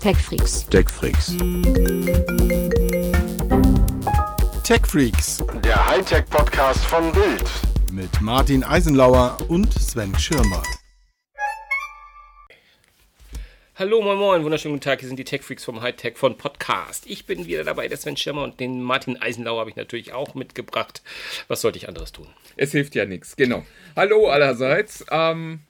TechFreaks. TechFreaks. TechFreaks Der Hightech-Podcast von Bild. mit Martin Eisenlauer und Sven Schirmer. Hallo, moin, moin, wunderschönen guten Tag. Hier sind die Tech-Freaks vom Hightech von Podcast. Ich bin wieder dabei, der Sven Schirmer und den Martin Eisenlauer habe ich natürlich auch mitgebracht. Was sollte ich anderes tun? Es hilft ja nichts, genau. Hallo allerseits. Ähm,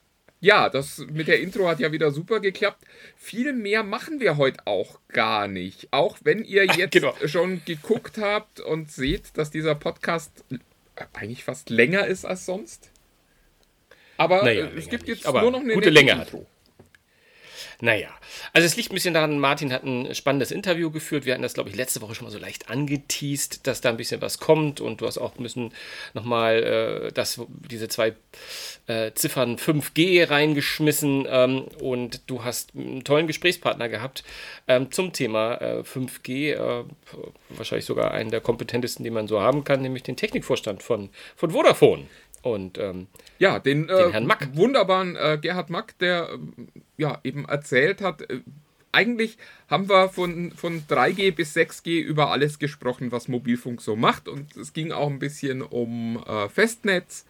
ja, das mit der Intro hat ja wieder super geklappt. Viel mehr machen wir heute auch gar nicht. Auch wenn ihr jetzt genau. schon geguckt habt und seht, dass dieser Podcast eigentlich fast länger ist als sonst. Aber Naja, äh, es gibt nicht, jetzt aber nur noch eine gute Länge hat. Naja, also es liegt ein bisschen daran, Martin hat ein spannendes Interview geführt. Wir hatten das, glaube ich, letzte Woche schon mal so leicht angeteased, dass da ein bisschen was kommt und du hast auch müssen nochmal äh, das, diese zwei äh, Ziffern 5G reingeschmissen ähm, und du hast einen tollen Gesprächspartner gehabt ähm, zum Thema äh, 5G, äh, wahrscheinlich sogar einen der kompetentesten, den man so haben kann, nämlich den Technikvorstand von, von Vodafone. Und ähm, Ja, den, Den äh, Herrn Mack. wunderbaren äh, Gerhard Mack, der ähm, ja eben erzählt hat, äh, eigentlich haben wir von, von 3G bis 6G über alles gesprochen, was Mobilfunk so macht. Und es ging auch ein bisschen um äh, Festnetz.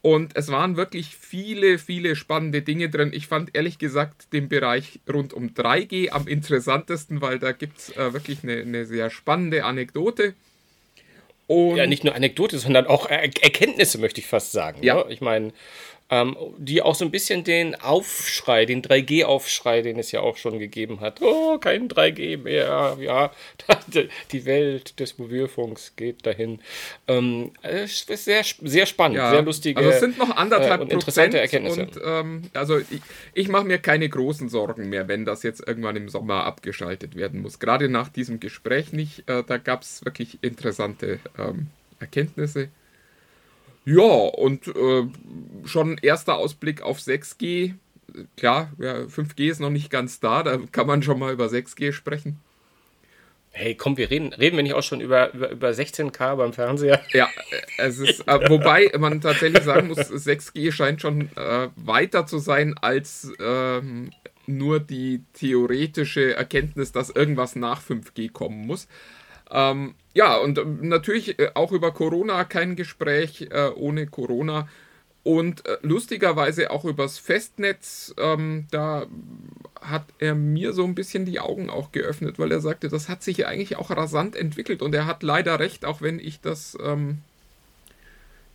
Und es waren wirklich viele, viele spannende Dinge drin. Ich fand ehrlich gesagt den Bereich rund um 3G am interessantesten, weil da gibt es äh, wirklich eine, eine sehr spannende Anekdote. Und ja, nicht nur Anekdote, sondern auch er Erkenntnisse, möchte ich fast sagen. Ja. Ne? Ich meine, ähm, die auch so ein bisschen den Aufschrei, den 3G-Aufschrei, den es ja auch schon gegeben hat. Oh, kein 3G mehr. Ja, die Welt des Mobilfunks geht dahin. Ähm, es ist sehr, sehr spannend, sehr lustige Also es sind noch anderthalb äh, und interessante Erkenntnisse. und ähm, also ich, ich mache mir keine großen Sorgen mehr, wenn das jetzt irgendwann im Sommer abgeschaltet werden muss. Gerade nach diesem Gespräch nicht. Äh, da gab es wirklich interessante ähm, Erkenntnisse. Ja, und äh, schon erster Ausblick auf 6G. Klar, ja, 5G ist noch nicht ganz da, da kann man schon mal über 6G sprechen. hey, komm, wir reden, reden wir nicht auch schon über, über, über 16K beim Fernseher? Ja, es ist, äh, wobei man tatsächlich sagen muss, 6G scheint schon äh, weiter zu sein als ähm, nur die theoretische Erkenntnis, dass irgendwas nach 5G kommen muss. Ähm, ja, und ähm, natürlich äh, auch über Corona kein Gespräch äh, ohne Corona. Und äh, lustigerweise auch übers Festnetz, ähm, da hat er mir so ein bisschen die Augen auch geöffnet, weil er sagte, das hat sich ja eigentlich auch rasant entwickelt und er hat leider recht, auch wenn ich das ähm,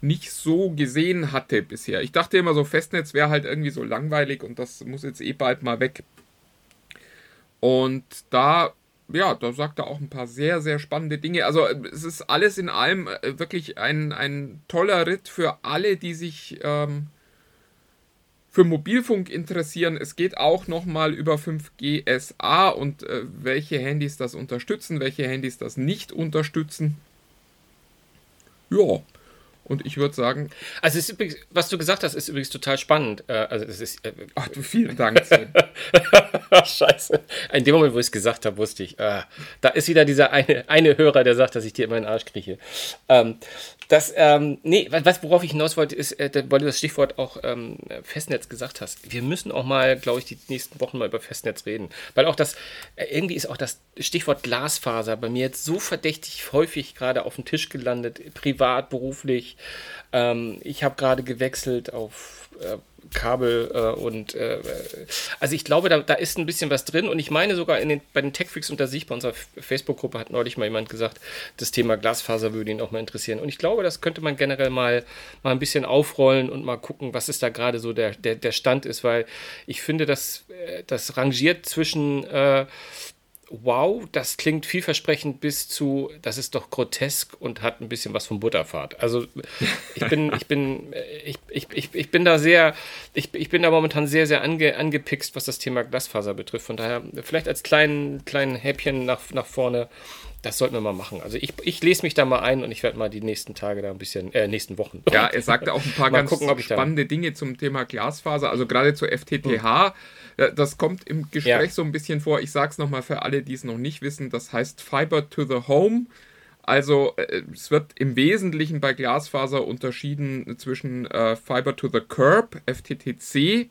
nicht so gesehen hatte bisher. Ich dachte immer so, Festnetz wäre halt irgendwie so langweilig und das muss jetzt eh bald mal weg. Und da, ja, da sagt er auch ein paar sehr, sehr spannende Dinge. Also äh, es ist alles in allem äh, wirklich ein, ein toller Ritt für alle, die sich ähm, für Mobilfunk interessieren. Es geht auch nochmal über 5G SA und äh, welche Handys das unterstützen, welche Handys das nicht unterstützen. Ja, und ich würde sagen, Also, übrigens, was du gesagt hast, ist übrigens total spannend. Äh, also, es ist. Äh, ach du, vielen Dank. Scheiße. In dem Moment, wo ich es gesagt habe, wusste ich, ah, da ist wieder dieser eine, eine Hörer, der sagt, dass ich dir immer in den Arsch krieche. Ähm, das, ähm, nee, was, worauf ich hinaus wollte, ist, äh, weil du das Stichwort auch ähm, Festnetz gesagt hast. Wir müssen auch mal, glaube ich, die nächsten Wochen mal über Festnetz reden. Weil auch das, äh, irgendwie ist auch das Stichwort Glasfaser bei mir jetzt so verdächtig häufig gerade auf dem Tisch gelandet, privat, beruflich. Ähm, ich habe gerade gewechselt auf äh, Kabel äh, und äh, also ich glaube, da, da ist ein bisschen was drin. Und ich meine sogar den, bei den Techfreaks unter sich, bei unserer Facebook-Gruppe hat neulich mal jemand gesagt, das Thema Glasfaser würde ihn auch mal interessieren. Und ich glaube, das könnte man generell mal, mal ein bisschen aufrollen und mal gucken, was ist da gerade so der, der, der Stand ist, weil ich finde, das, äh, das rangiert zwischen äh, wow, das klingt vielversprechend bis zu, das ist doch grotesk und hat ein bisschen was von Butterfahrt. Also ich bin, ich bin, äh, ich, ich, ich, ich bin da sehr, ich, ich bin da momentan sehr, sehr ange, angepickst, was das Thema Glasfaser betrifft. Von daher, vielleicht als kleinen, kleinen Häppchen nach, nach vorne, das sollten wir mal machen. Also ich, ich lese mich da mal ein und ich werde mal die nächsten Tage da ein bisschen, äh, nächsten Wochen. Ja, er sagte auch ein paar ganz gucken, spannende Dinge zum Thema Glasfaser, also gerade zur FTTH. Äh, Das kommt im Gespräch Ja. so ein bisschen vor. Ich sage es nochmal für alle, die es noch nicht wissen. Das heißt Fiber to the Home. Also äh, es wird im Wesentlichen bei Glasfaser unterschieden zwischen äh, Fiber to the Curb, FTTC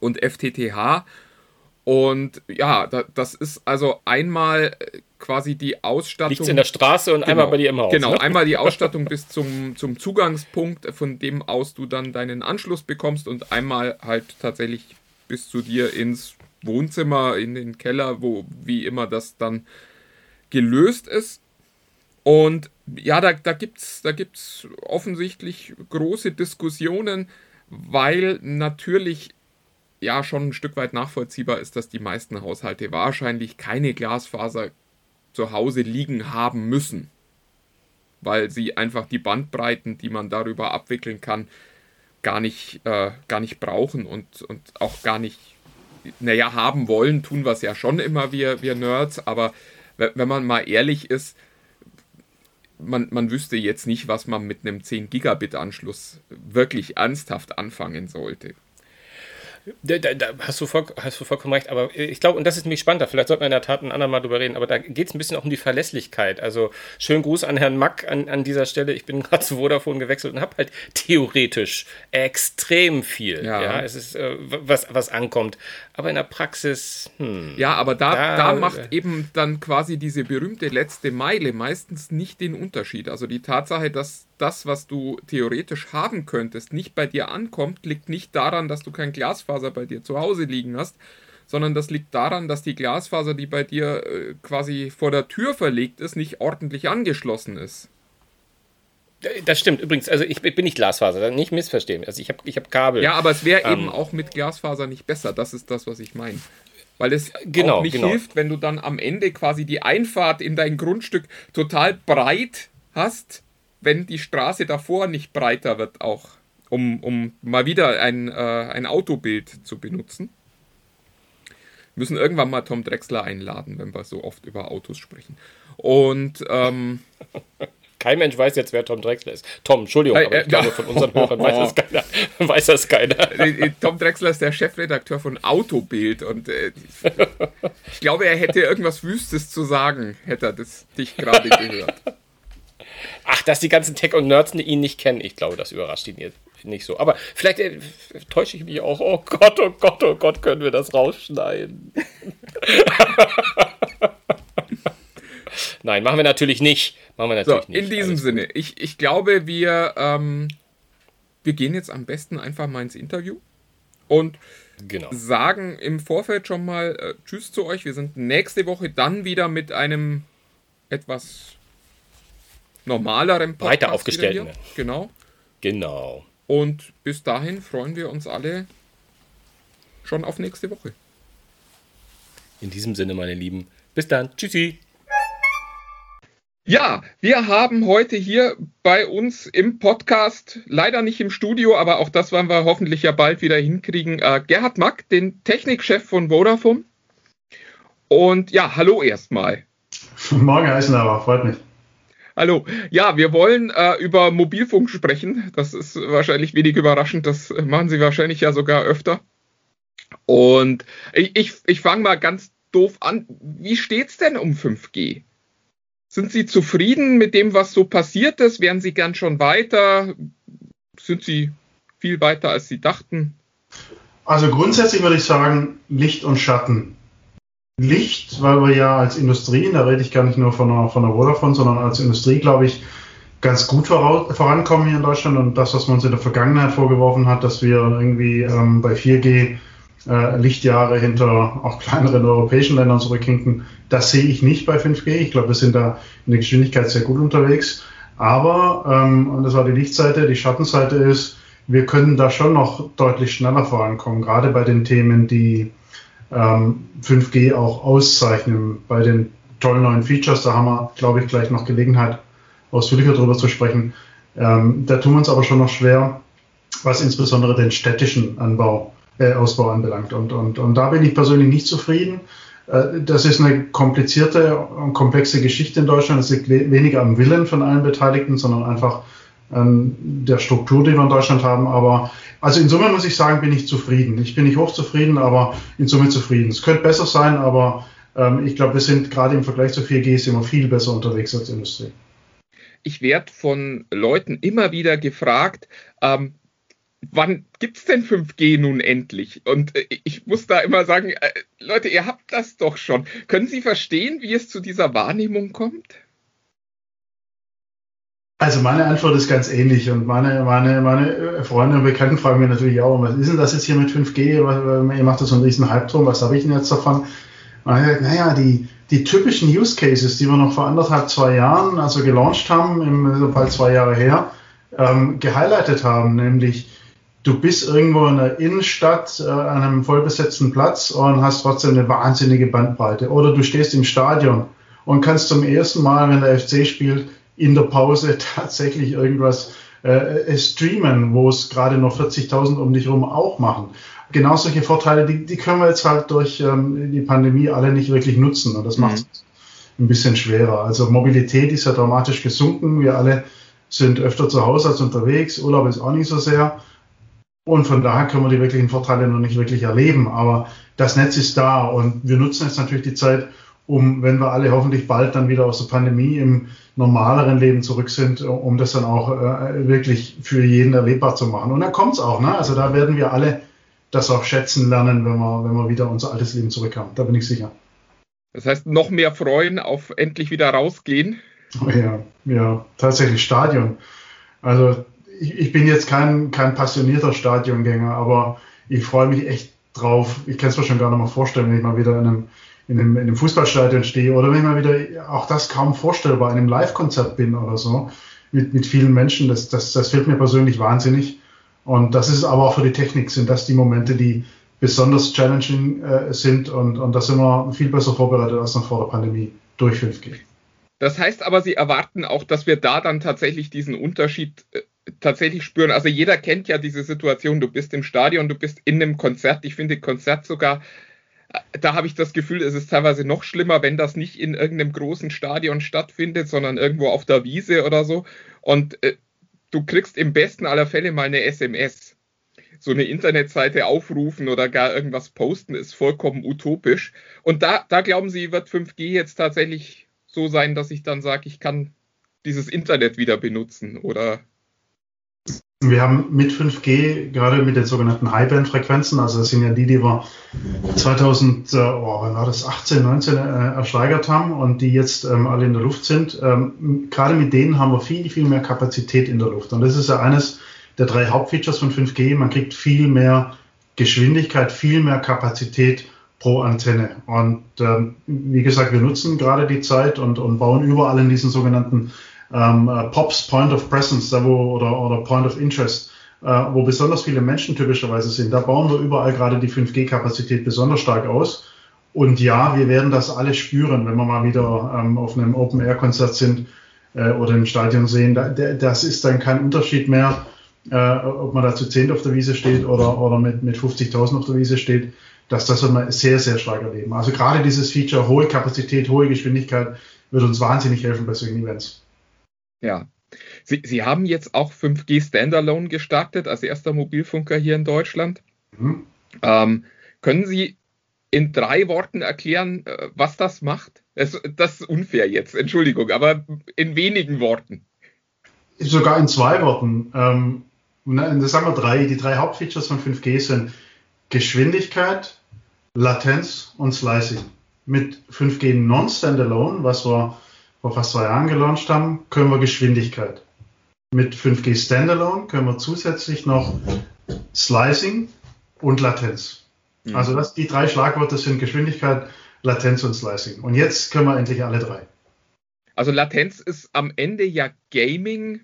und FTTH. Und ja, da, das ist also einmal äh, quasi die Ausstattung. Liegt's in der Straße und genau, einmal bei dir im Haus. Genau, ne? einmal die Ausstattung bis zum, zum Zugangspunkt, von dem aus du dann deinen Anschluss bekommst und einmal halt tatsächlich bis zu dir ins Wohnzimmer, in den Keller, wo wie immer das dann gelöst ist. Und ja, da, da gibt es da gibt's offensichtlich große Diskussionen, weil natürlich ja schon ein Stück weit nachvollziehbar ist, dass die meisten Haushalte wahrscheinlich keine Glasfaser zu Hause liegen haben müssen, weil sie einfach die Bandbreiten, die man darüber abwickeln kann, gar nicht, äh, gar nicht brauchen und, und auch gar nicht, naja, haben wollen, tun wir es ja schon immer, wir, wir Nerds, aber wenn man mal ehrlich ist, man, man wüsste jetzt nicht, was man mit einem 10 Gigabit Anschluss wirklich ernsthaft anfangen sollte. Da, da, da hast, du voll, hast du vollkommen recht, aber ich glaube, und das ist nämlich spannender, vielleicht sollten wir in der Tat ein andermal drüber reden, aber da geht es ein bisschen auch um die Verlässlichkeit. Also schönen Gruß an Herrn Mack an, an dieser Stelle. Ich bin gerade zu Vodafone gewechselt und habe halt theoretisch extrem viel. Ja, ja es ist, äh, was, was ankommt. Aber in der Praxis, hm, Ja, aber da, da, da macht eben dann quasi diese berühmte letzte Meile meistens nicht den Unterschied. Also die Tatsache, dass das, was du theoretisch haben könntest, nicht bei dir ankommt, liegt nicht daran, dass du kein Glasfaser bei dir zu Hause liegen hast, sondern das liegt daran, dass die Glasfaser, die bei dir äh, quasi vor der Tür verlegt ist, nicht ordentlich angeschlossen ist. Das stimmt übrigens. Also ich bin nicht Glasfaser, nicht missverstehen. Also ich habe ich hab Kabel. Ja, aber es wäre ähm, eben auch mit Glasfaser nicht besser. Das ist das, was ich meine. Weil es genau, auch nicht genau. hilft, wenn du dann am Ende quasi die Einfahrt in dein Grundstück total breit hast, wenn die Straße davor nicht breiter wird, auch um, um mal wieder ein, äh, ein Autobild zu benutzen. Wir müssen irgendwann mal Tom Drexler einladen, wenn wir so oft über Autos sprechen. Und ähm, kein Mensch weiß jetzt, wer Tom Drexler ist. Tom, Entschuldigung, aber ich äh, glaube, von unseren Hörern weiß das keiner. weiß das keiner. Äh, äh, Tom Drexler ist der Chefredakteur von Autobild und äh, ich glaube, er hätte irgendwas Wüstes zu sagen, hätte er das dich gerade gehört. Ach, dass die ganzen Tech- und Nerds ihn nicht kennen, ich glaube, das überrascht ihn jetzt nicht so. Aber vielleicht äh, täusche ich mich auch. Oh Gott, oh Gott, oh Gott, können wir das rausschneiden? Nein, machen wir natürlich nicht. Machen wir natürlich so, nicht. In diesem Sinne, ich, ich glaube, wir, ähm, wir gehen jetzt am besten einfach mal ins Interview und genau. sagen im Vorfeld schon mal äh, Tschüss zu euch. Wir sind nächste Woche dann wieder mit einem etwas normaleren Podcast Breiter aufgestellten. Genau. Genau. Und bis dahin freuen wir uns alle schon auf nächste Woche. In diesem Sinne, meine Lieben, bis dann. Tschüssi. Ja, wir haben heute hier bei uns im Podcast, leider nicht im Studio, aber auch das werden wir hoffentlich ja bald wieder hinkriegen, äh, Gerhard Mack, den Technikchef von Vodafone. Und ja, hallo erstmal. Morgen, Eisenhower, freut mich. Hallo. Ja, wir wollen äh, über Mobilfunk sprechen. Das ist wahrscheinlich wenig überraschend. Das machen Sie wahrscheinlich ja sogar öfter. Und ich, ich, ich fange mal ganz doof an. Wie steht's denn um 5G? Sind Sie zufrieden mit dem, was so passiert ist? Wären Sie gern schon weiter? Sind Sie viel weiter, als Sie dachten? Also grundsätzlich würde ich sagen, Licht und Schatten. Licht, weil wir ja als Industrie, da rede ich gar nicht nur von der, von der Vodafone, sondern als Industrie, glaube ich, ganz gut vorankommen hier in Deutschland und das, was man uns in der Vergangenheit vorgeworfen hat, dass wir irgendwie ähm, bei 4G äh, Lichtjahre hinter auch kleineren europäischen Ländern zurückhinken, das sehe ich nicht bei 5G. Ich glaube, wir sind da in der Geschwindigkeit sehr gut unterwegs. Aber, ähm, und das war die Lichtseite, die Schattenseite ist, wir können da schon noch deutlich schneller vorankommen, gerade bei den Themen, die ähm, 5G auch auszeichnen. Bei den tollen neuen Features, da haben wir, glaube ich, gleich noch Gelegenheit, ausführlicher darüber zu sprechen. Ähm, da tun wir uns aber schon noch schwer, was insbesondere den städtischen Anbau, äh, Ausbau anbelangt. Und, und, und da bin ich persönlich nicht zufrieden. Äh, das ist eine komplizierte und komplexe Geschichte in Deutschland. Es liegt weniger am Willen von allen Beteiligten, sondern einfach an der Struktur, die wir in Deutschland haben. Aber also in Summe muss ich sagen, bin ich zufrieden. Ich bin nicht hochzufrieden, aber in Summe zufrieden. Es könnte besser sein, aber ähm, ich glaube, wir sind gerade im Vergleich zu 4G immer viel besser unterwegs als Industrie. Ich werde von Leuten immer wieder gefragt, ähm, wann gibt's denn 5G nun endlich? Und äh, ich muss da immer sagen, äh, Leute, ihr habt das doch schon. Können Sie verstehen, wie es zu dieser Wahrnehmung kommt? Also meine Antwort ist ganz ähnlich und meine, meine, meine äh, Freunde und Bekannten fragen mir natürlich auch, was ist denn das jetzt hier mit 5G? Ihr macht da so einen riesen drum, was habe ich denn jetzt davon? Naja, die, die typischen Use Cases, die wir noch vor anderthalb, zwei Jahren, also gelauncht haben, im, bald zwei Jahre her, ähm, gehighlightet haben, nämlich du bist irgendwo in der Innenstadt äh, an einem vollbesetzten Platz und hast trotzdem eine wahnsinnige Bandbreite. Oder du stehst im Stadion und kannst zum ersten Mal, wenn der FC spielt, in der Pause tatsächlich irgendwas äh, streamen, wo es gerade noch 40.000 um dich herum auch machen. Genau solche Vorteile, die, die können wir jetzt halt durch ähm, die Pandemie alle nicht wirklich nutzen und das macht es mhm. ein bisschen schwerer. Also Mobilität ist ja dramatisch gesunken. Wir alle sind öfter zu Hause als unterwegs. Urlaub ist auch nicht so sehr. Und von daher können wir die wirklichen Vorteile noch nicht wirklich erleben. Aber das Netz ist da und wir nutzen jetzt natürlich die Zeit, um, wenn wir alle hoffentlich bald dann wieder aus der Pandemie im normaleren Leben zurück sind, um das dann auch äh, wirklich für jeden erlebbar zu machen. Und da kommt es auch. Ne? Also da werden wir alle das auch schätzen lernen, wenn wir, wenn wir wieder unser altes Leben zurückhaben. Da bin ich sicher. Das heißt, noch mehr freuen auf endlich wieder rausgehen. Oh ja, ja, tatsächlich Stadion. Also ich, ich bin jetzt kein, kein passionierter Stadiongänger, aber ich freue mich echt drauf. Ich kann es mir schon gar nicht mal vorstellen, wenn ich mal wieder in einem, in einem, in einem Fußballstadion stehe oder wenn ich mal wieder auch das kaum vorstellbar in einem Live-Konzert bin oder so mit, mit vielen Menschen. Das, das, das fehlt mir persönlich wahnsinnig. Und das ist aber auch für die Technik, sind das die Momente, die besonders challenging äh, sind und, und da sind wir viel besser vorbereitet als noch vor der Pandemie durch 5G. Das heißt aber, Sie erwarten auch, dass wir da dann tatsächlich diesen Unterschied äh, tatsächlich spüren. Also jeder kennt ja diese Situation, du bist im Stadion, du bist in einem Konzert. Ich finde Konzert sogar, da habe ich das Gefühl, es ist teilweise noch schlimmer, wenn das nicht in irgendeinem großen Stadion stattfindet, sondern irgendwo auf der Wiese oder so. Und äh, du kriegst im besten aller Fälle mal eine SMS. So eine Internetseite aufrufen oder gar irgendwas posten ist vollkommen utopisch. Und da, da glauben Sie, wird 5G jetzt tatsächlich so sein, dass ich dann sage, ich kann dieses Internet wieder benutzen oder wir haben mit 5G, gerade mit den sogenannten High-Band-Frequenzen, also das sind ja die, die wir 2000, äh, oh, war das, 18, 19 äh, ersteigert haben und die jetzt ähm, alle in der Luft sind. Ähm, gerade mit denen haben wir viel, viel mehr Kapazität in der Luft. Und das ist ja eines der drei Hauptfeatures von 5G. Man kriegt viel mehr Geschwindigkeit, viel mehr Kapazität pro Antenne. Und ähm, wie gesagt, wir nutzen gerade die Zeit und, und bauen überall in diesen sogenannten ähm, äh, Pops Point of Presence da wo, oder, oder Point of Interest, äh, wo besonders viele Menschen typischerweise sind. Da bauen wir überall gerade die 5G-Kapazität besonders stark aus. Und ja, wir werden das alle spüren, wenn wir mal wieder ähm, auf einem Open-Air-Konzert sind äh, oder im Stadion sehen. Da, der, das ist dann kein Unterschied mehr, äh, ob man da zu 10 auf der Wiese steht oder, oder mit, mit 50.000 auf der Wiese steht. Dass das wird man sehr, sehr stark erleben. Also gerade dieses Feature, hohe Kapazität, hohe Geschwindigkeit, wird uns wahnsinnig helfen bei solchen Events. Ja. Sie, Sie haben jetzt auch 5G Standalone gestartet als erster Mobilfunker hier in Deutschland. Mhm. Ähm, können Sie in drei Worten erklären, äh, was das macht? Das, das, ist unfair jetzt, Entschuldigung, aber in wenigen Worten. Sogar in zwei Worten. Ähm, das sagen wir drei. Die drei Hauptfeatures von 5G sind Geschwindigkeit, Latenz und Slicing. Mit 5G Non-Standalone, was wir vor fast zwei Jahren gelauncht haben, können wir Geschwindigkeit. Mit 5G Standalone können wir zusätzlich noch Slicing und Latenz. Mhm. Also das, die drei Schlagworte sind Geschwindigkeit, Latenz und Slicing. Und jetzt können wir endlich alle drei. Also Latenz ist am Ende ja Gaming.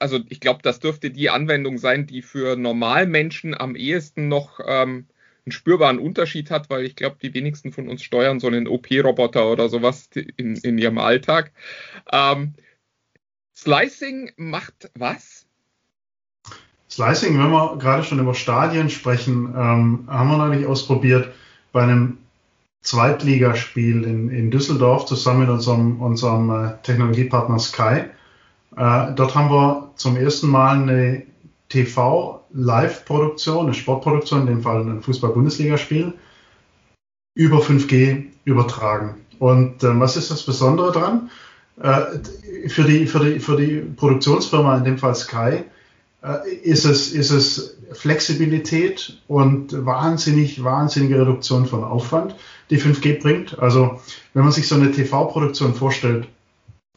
Also ich glaube, das dürfte die Anwendung sein, die für Normalmenschen am ehesten noch ähm, einen spürbaren Unterschied hat, weil ich glaube, die wenigsten von uns steuern so einen OP-Roboter oder sowas in, in ihrem Alltag. Ähm, Slicing macht was? Slicing, wenn wir gerade schon über Stadien sprechen, ähm, haben wir neulich ausprobiert bei einem Zweitligaspiel in, in Düsseldorf zusammen mit unserem, unserem äh, Technologiepartner Sky. Äh, dort haben wir zum ersten Mal eine TV-Live-Produktion, eine Sportproduktion, in dem Fall ein Fußball-Bundesligaspiel, über 5G übertragen. Und äh, was ist das Besondere dran? Äh, für, die, für, die, für die Produktionsfirma, in dem Fall Sky, äh, ist, es, ist es Flexibilität und wahnsinnig, wahnsinnige Reduktion von Aufwand, die 5G bringt. Also wenn man sich so eine TV-Produktion vorstellt,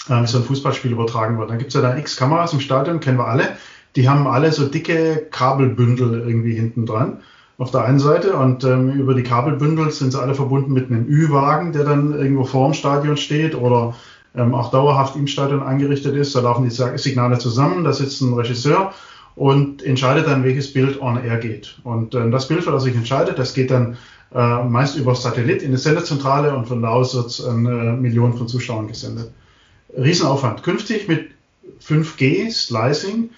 äh, wie so ein Fußballspiel übertragen wird, dann gibt es ja da x Kameras im Stadion, kennen wir alle. Die haben alle so dicke Kabelbündel irgendwie hinten dran auf der einen Seite und ähm, über die Kabelbündel sind sie alle verbunden mit einem Ü-Wagen, der dann irgendwo vor dem Stadion steht oder ähm, auch dauerhaft im Stadion eingerichtet ist. Da laufen die Signale zusammen, da sitzt ein Regisseur und entscheidet dann, welches Bild on air geht. Und ähm, das Bild, das sich entscheidet, das geht dann äh, meist über Satellit in die Sendezentrale und von da aus wird an äh, Millionen von Zuschauern gesendet. Riesenaufwand. Künftig mit 5G Slicing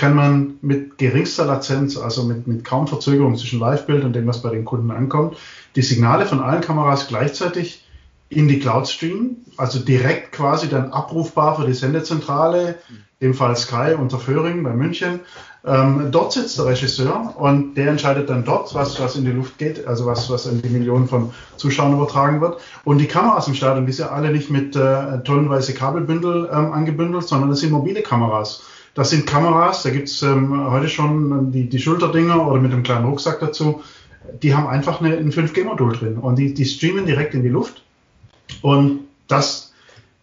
kann man mit geringster Latenz, also mit, mit kaum Verzögerung zwischen Live-Bild und dem, was bei den Kunden ankommt, die Signale von allen Kameras gleichzeitig in die Cloud streamen, also direkt quasi dann abrufbar für die Sendezentrale, dem Fall Sky unter Föhring bei München. Ähm, dort sitzt der Regisseur und der entscheidet dann dort, was, was in die Luft geht, also was, was in die Millionen von Zuschauern übertragen wird. Und die Kameras im Stadion, die sind ja alle nicht mit äh, tonnenweise Kabelbündel ähm, angebündelt, sondern das sind mobile Kameras. Das sind Kameras, da gibt's ähm, heute schon die, die Schulterdinger oder mit einem kleinen Rucksack dazu. Die haben einfach eine, ein 5G-Modul drin und die, die streamen direkt in die Luft. Und das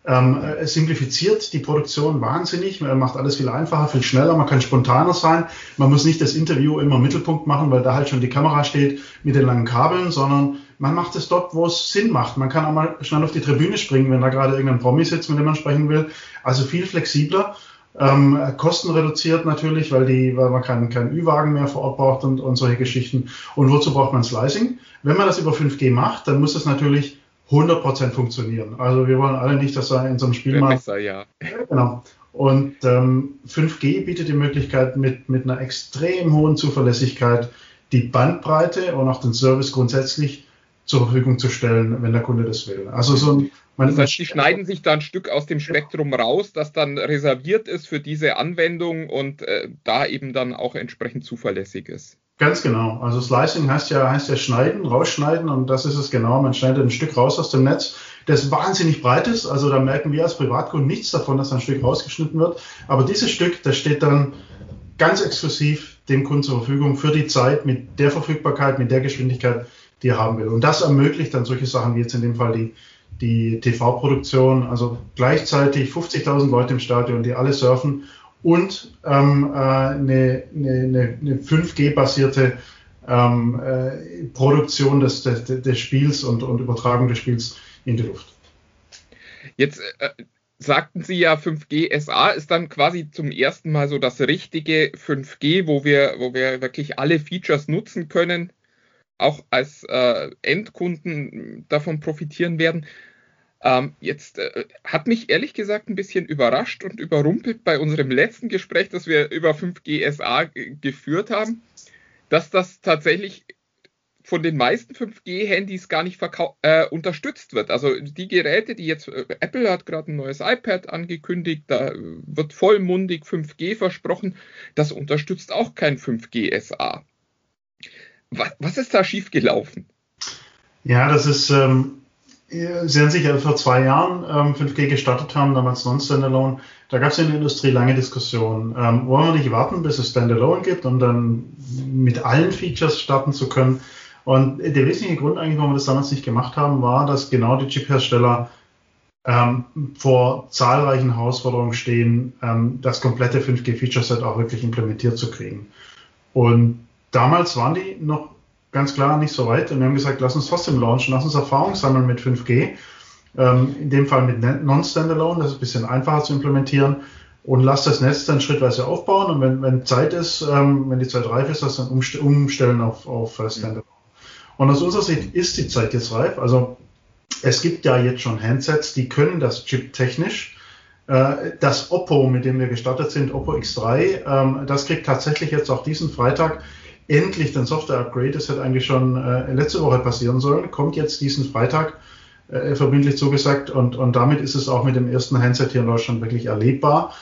ähm, simplifiziert die Produktion wahnsinnig, man macht alles viel einfacher, viel schneller, man kann spontaner sein. Man muss nicht das Interview immer im Mittelpunkt machen, weil da halt schon die Kamera steht mit den langen Kabeln, sondern man macht es dort, wo es Sinn macht. Man kann auch mal schnell auf die Tribüne springen, wenn da gerade irgendein Promi sitzt, mit dem man sprechen will. Also viel flexibler. Ähm, Kosten reduziert natürlich, weil, die, weil man keinen, keinen Ü-Wagen mehr vor Ort braucht und, und solche Geschichten. Und wozu braucht man Slicing? Wenn man das über 5G macht, dann muss es natürlich 100% funktionieren. Also wir wollen alle nicht, dass da in so einem Spiel mal... Besser, ja. Genau. Und ähm, 5G bietet die Möglichkeit, mit, mit einer extrem hohen Zuverlässigkeit die Bandbreite und auch den Service grundsätzlich zur Verfügung zu stellen, wenn der Kunde das will. Also so ein man, das heißt, die schneiden sich da ein Stück aus dem Spektrum raus, das dann reserviert ist für diese Anwendung und äh, da eben dann auch entsprechend zuverlässig ist. Ganz genau. Also Slicing heißt ja, heißt ja schneiden, rausschneiden und das ist es genau. Man schneidet ein Stück raus aus dem Netz, das wahnsinnig breit ist. Also da merken wir als Privatkunden nichts davon, dass ein Stück rausgeschnitten wird. Aber dieses Stück, das steht dann ganz exklusiv dem Kunden zur Verfügung für die Zeit mit der Verfügbarkeit, mit der Geschwindigkeit, die haben will. Und das ermöglicht dann solche Sachen wie jetzt in dem Fall die die TV-Produktion, also gleichzeitig 50.000 Leute im Stadion, die alle surfen und ähm, äh, eine, eine, eine 5G-basierte ähm, äh, Produktion des, des, des Spiels und, und Übertragung des Spiels in die Luft. Jetzt äh, sagten Sie ja, 5G SA ist dann quasi zum ersten Mal so das richtige 5G, wo wir, wo wir wirklich alle Features nutzen können, auch als äh, Endkunden davon profitieren werden. Ähm, jetzt äh, hat mich ehrlich gesagt ein bisschen überrascht und überrumpelt bei unserem letzten Gespräch, das wir über 5G SA geführt haben, dass das tatsächlich von den meisten 5G-Handys gar nicht äh, unterstützt wird. Also die Geräte, die jetzt, äh, Apple hat gerade ein neues iPad angekündigt, da wird vollmundig 5G versprochen, das unterstützt auch kein 5G SA. Was, was ist da schiefgelaufen? Ja, das ist, ähm, Sie haben sich ja vor zwei Jahren ähm, 5G gestartet haben, damals Non-Standalone. Da gab es in der Industrie lange Diskussionen. Ähm, wollen wir nicht warten, bis es Standalone gibt, um dann mit allen Features starten zu können? Und der wesentliche Grund eigentlich, warum wir das damals nicht gemacht haben, war, dass genau die Chip-Hersteller ähm, vor zahlreichen Herausforderungen stehen, ähm, das komplette 5G-Feature-Set auch wirklich implementiert zu kriegen. Und damals waren die noch ganz klar nicht so weit. Und wir haben gesagt, lass uns trotzdem launchen, lass uns Erfahrung sammeln mit 5G. Ähm, in dem Fall mit Non-Standalone, das ist ein bisschen einfacher zu implementieren. Und lass das Netz dann schrittweise aufbauen. Und wenn, wenn Zeit ist, ähm, wenn die Zeit reif ist, das dann umstellen auf, auf äh, Standalone. Und aus unserer Sicht ist die Zeit jetzt reif. Also es gibt ja jetzt schon Handsets, die können das Chip technisch. Äh, das Oppo, mit dem wir gestartet sind, Oppo X3, ähm, das kriegt tatsächlich jetzt auch diesen Freitag endlich den Software-Upgrade, das hätte eigentlich schon äh, letzte Woche passieren sollen, kommt jetzt diesen Freitag äh, verbindlich zugesagt und, und damit ist es auch mit dem ersten Handset hier in Deutschland wirklich erlebbar.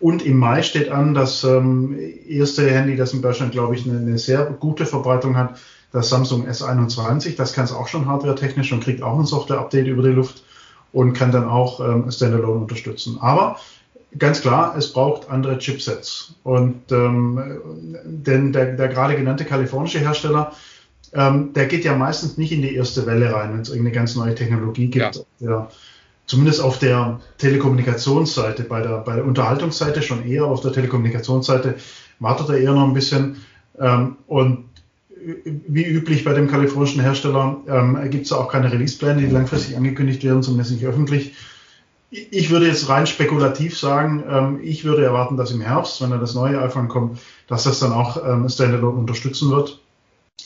Und im Mai steht an, das ähm, erste Handy, das in Deutschland, glaube ich, eine, eine sehr gute Verbreitung hat, das Samsung S21. Das kann es auch schon hardware-technisch und kriegt auch ein Software-Update über die Luft und kann dann auch ähm, Standalone unterstützen. Aber Ganz klar, es braucht andere Chipsets. Und ähm, denn der, der gerade genannte kalifornische Hersteller, ähm, der geht ja meistens nicht in die erste Welle rein, wenn es irgendeine ganz neue Technologie gibt. Ja. Der, zumindest auf der Telekommunikationsseite, bei der, bei der Unterhaltungsseite schon eher, aber auf der Telekommunikationsseite wartet er eher noch ein bisschen. Ähm, und wie üblich bei dem kalifornischen Hersteller ähm, gibt es auch keine Release-Pläne, die langfristig angekündigt werden, zumindest nicht öffentlich ich würde jetzt rein spekulativ sagen, ähm, ich würde erwarten, dass im Herbst, wenn dann das neue iPhone kommt, dass das dann auch ähm, Standalone unterstützen wird,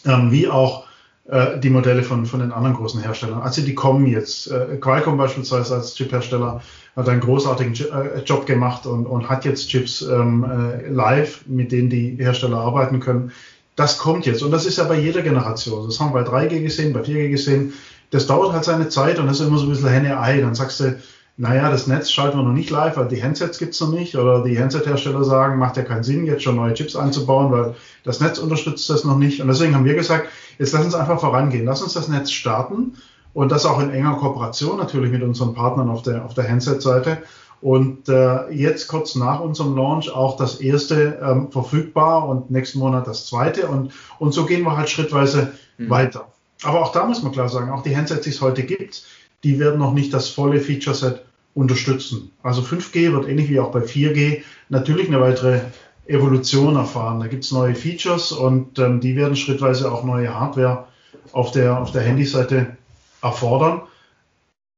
ähm, wie auch äh, die Modelle von, von den anderen großen Herstellern. Also die kommen jetzt. Äh, Qualcomm beispielsweise als Chip-Hersteller hat einen großartigen äh, Job gemacht und, und hat jetzt Chips ähm, äh, live, mit denen die Hersteller arbeiten können. Das kommt jetzt und das ist ja bei jeder Generation. Das haben wir bei 3G gesehen, bei 4G gesehen. Das dauert halt seine Zeit und das ist immer so ein bisschen Henne-Ei. Dann sagst du, naja, das Netz schalten wir noch nicht live, weil die Handsets gibt's noch nicht. Oder die Handset-Hersteller sagen, macht ja keinen Sinn, jetzt schon neue Chips einzubauen, weil das Netz unterstützt das noch nicht. Und deswegen haben wir gesagt, jetzt lass uns einfach vorangehen. Lass uns das Netz starten und das auch in enger Kooperation natürlich mit unseren Partnern auf der, auf der Handset-Seite. Und äh, jetzt kurz nach unserem Launch auch das erste ähm, verfügbar und nächsten Monat das zweite. Und, und so gehen wir halt schrittweise mhm. weiter. Aber auch da muss man klar sagen, auch die Handsets, die es heute gibt, die werden noch nicht das volle Feature-Set unterstützen. Also 5G wird ähnlich wie auch bei 4G natürlich eine weitere Evolution erfahren. Da gibt es neue Features und ähm, die werden schrittweise auch neue Hardware auf der, auf der Handyseite erfordern.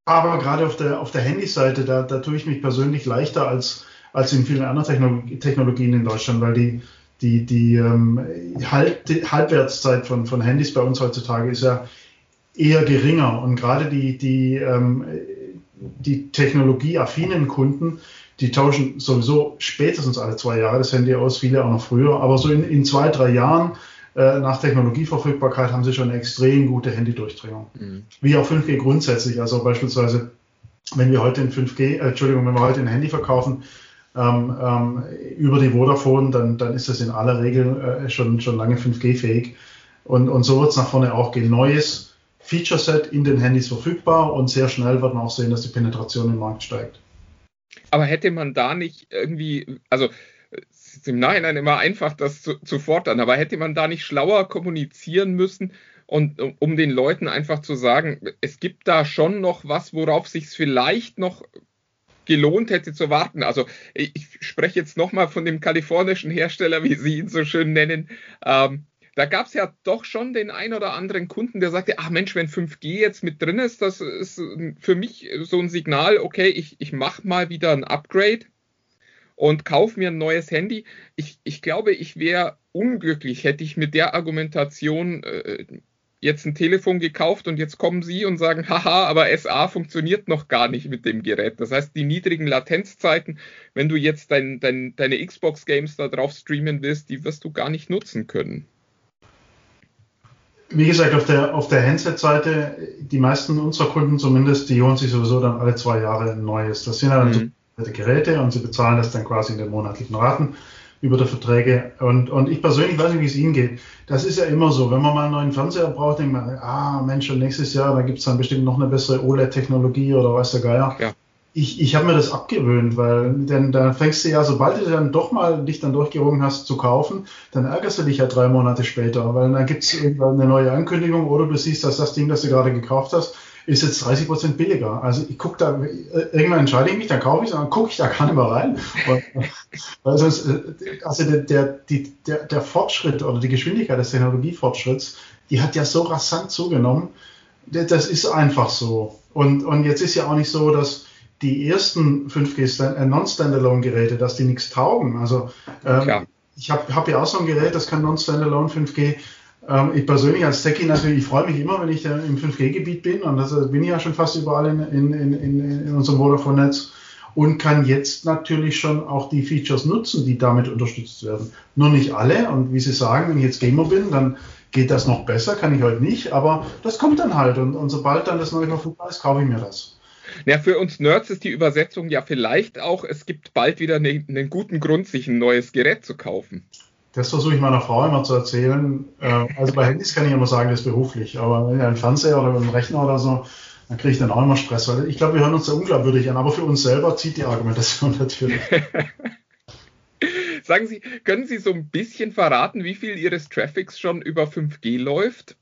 Aber gerade auf der, auf der Handyseite, da, da tue ich mich persönlich leichter als, als in vielen anderen Technolog Technologien in Deutschland, weil die, die, die, ähm, halt, die Halbwertszeit von, von Handys bei uns heutzutage ist ja eher geringer. Und gerade die, die, ähm, die technologieaffinen Kunden, die tauschen sowieso spätestens alle zwei Jahre das Handy aus, viele auch noch früher. Aber so in, in zwei, drei Jahren äh, nach Technologieverfügbarkeit haben sie schon eine extrem gute Handydurchdringung. Mhm. Wie auch 5G grundsätzlich. Also beispielsweise, wenn wir heute ein 5G, äh, Entschuldigung, wenn wir heute ein Handy verkaufen, ähm, ähm, über die Vodafone, dann, dann ist das in aller Regel äh, schon, schon lange 5G-fähig. Und, und so wird es nach vorne auch gehen. Neues Feature-Set in den Handys verfügbar und sehr schnell wird man auch sehen, dass die Penetration im Markt steigt. Aber hätte man da nicht irgendwie, also es ist im Nachhinein immer einfach, das zu, zu fordern, aber hätte man da nicht schlauer kommunizieren müssen und um den Leuten einfach zu sagen, es gibt da schon noch was, worauf sich vielleicht noch gelohnt hätte zu warten. Also ich, ich spreche jetzt nochmal von dem kalifornischen Hersteller, wie Sie ihn so schön nennen. Ähm, da gab es ja doch schon den ein oder anderen Kunden, der sagte, ach Mensch, wenn 5G jetzt mit drin ist, das ist für mich so ein Signal, okay, ich, ich mache mal wieder ein Upgrade und kaufe mir ein neues Handy. Ich, ich glaube, ich wäre unglücklich, hätte ich mit der Argumentation äh, jetzt ein Telefon gekauft und jetzt kommen Sie und sagen, haha, aber SA funktioniert noch gar nicht mit dem Gerät. Das heißt, die niedrigen Latenzzeiten, wenn du jetzt dein, dein, deine Xbox-Games da drauf streamen willst, die wirst du gar nicht nutzen können wie gesagt, auf der, auf der Handset-Seite, die meisten unserer Kunden zumindest, die holen sich sowieso dann alle zwei Jahre ein neues. Das sind dann mhm. so Geräte und sie bezahlen das dann quasi in den monatlichen Raten über die Verträge. Und, und ich persönlich weiß nicht, wie es Ihnen geht. Das ist ja immer so, wenn man mal einen neuen Fernseher braucht, denkt man, ah Mensch, und nächstes Jahr, da gibt es dann bestimmt noch eine bessere OLED-Technologie oder weiß der Geier. Ja ich, ich habe mir das abgewöhnt, weil denn da fängst du ja, sobald du dann doch mal dich dann durchgerungen hast zu kaufen, dann ärgerst du dich ja drei Monate später, weil dann gibt es irgendwann eine neue Ankündigung oder du siehst, dass das Ding, das du gerade gekauft hast, ist jetzt 30 Prozent billiger. Also ich gucke da, irgendwann entscheide ich mich, dann kaufe ich es, dann gucke ich da gar nicht mehr rein. Weil sonst, also der, der, die, der, der Fortschritt oder die Geschwindigkeit des Technologiefortschritts, die hat ja so rasant zugenommen. Das ist einfach so. Und, und jetzt ist ja auch nicht so, dass die ersten 5G äh, Non-Standalone-Geräte, dass die nichts taugen. Also ähm, ich habe hab ja auch so ein Gerät, das kann Non-Standalone 5G. Ähm, ich persönlich als Techie natürlich, ich freue mich immer, wenn ich äh, im 5G-Gebiet bin und das bin ich ja schon fast überall in, in, in, in unserem Vodafone-Netz und kann jetzt natürlich schon auch die Features nutzen, die damit unterstützt werden. Nur nicht alle und wie Sie sagen, wenn ich jetzt Gamer bin, dann geht das noch besser, kann ich heute nicht, aber das kommt dann halt und, und sobald dann das neue verfügbar ist, kaufe ich mir das. Ja, für uns Nerds ist die Übersetzung ja vielleicht auch, es gibt bald wieder ne, einen guten Grund, sich ein neues Gerät zu kaufen. Das versuche ich meiner Frau immer zu erzählen. Äh, also bei Handys kann ich immer sagen, das ist beruflich, aber wenn ich einen Fernseher oder einen Rechner oder so, dann kriege ich dann auch immer Stress, weil ich glaube, wir hören uns da unglaubwürdig an, aber für uns selber zieht die Argumentation natürlich. Sagen Sie, können Sie so ein bisschen verraten, wie viel Ihres Traffics schon über 5G läuft?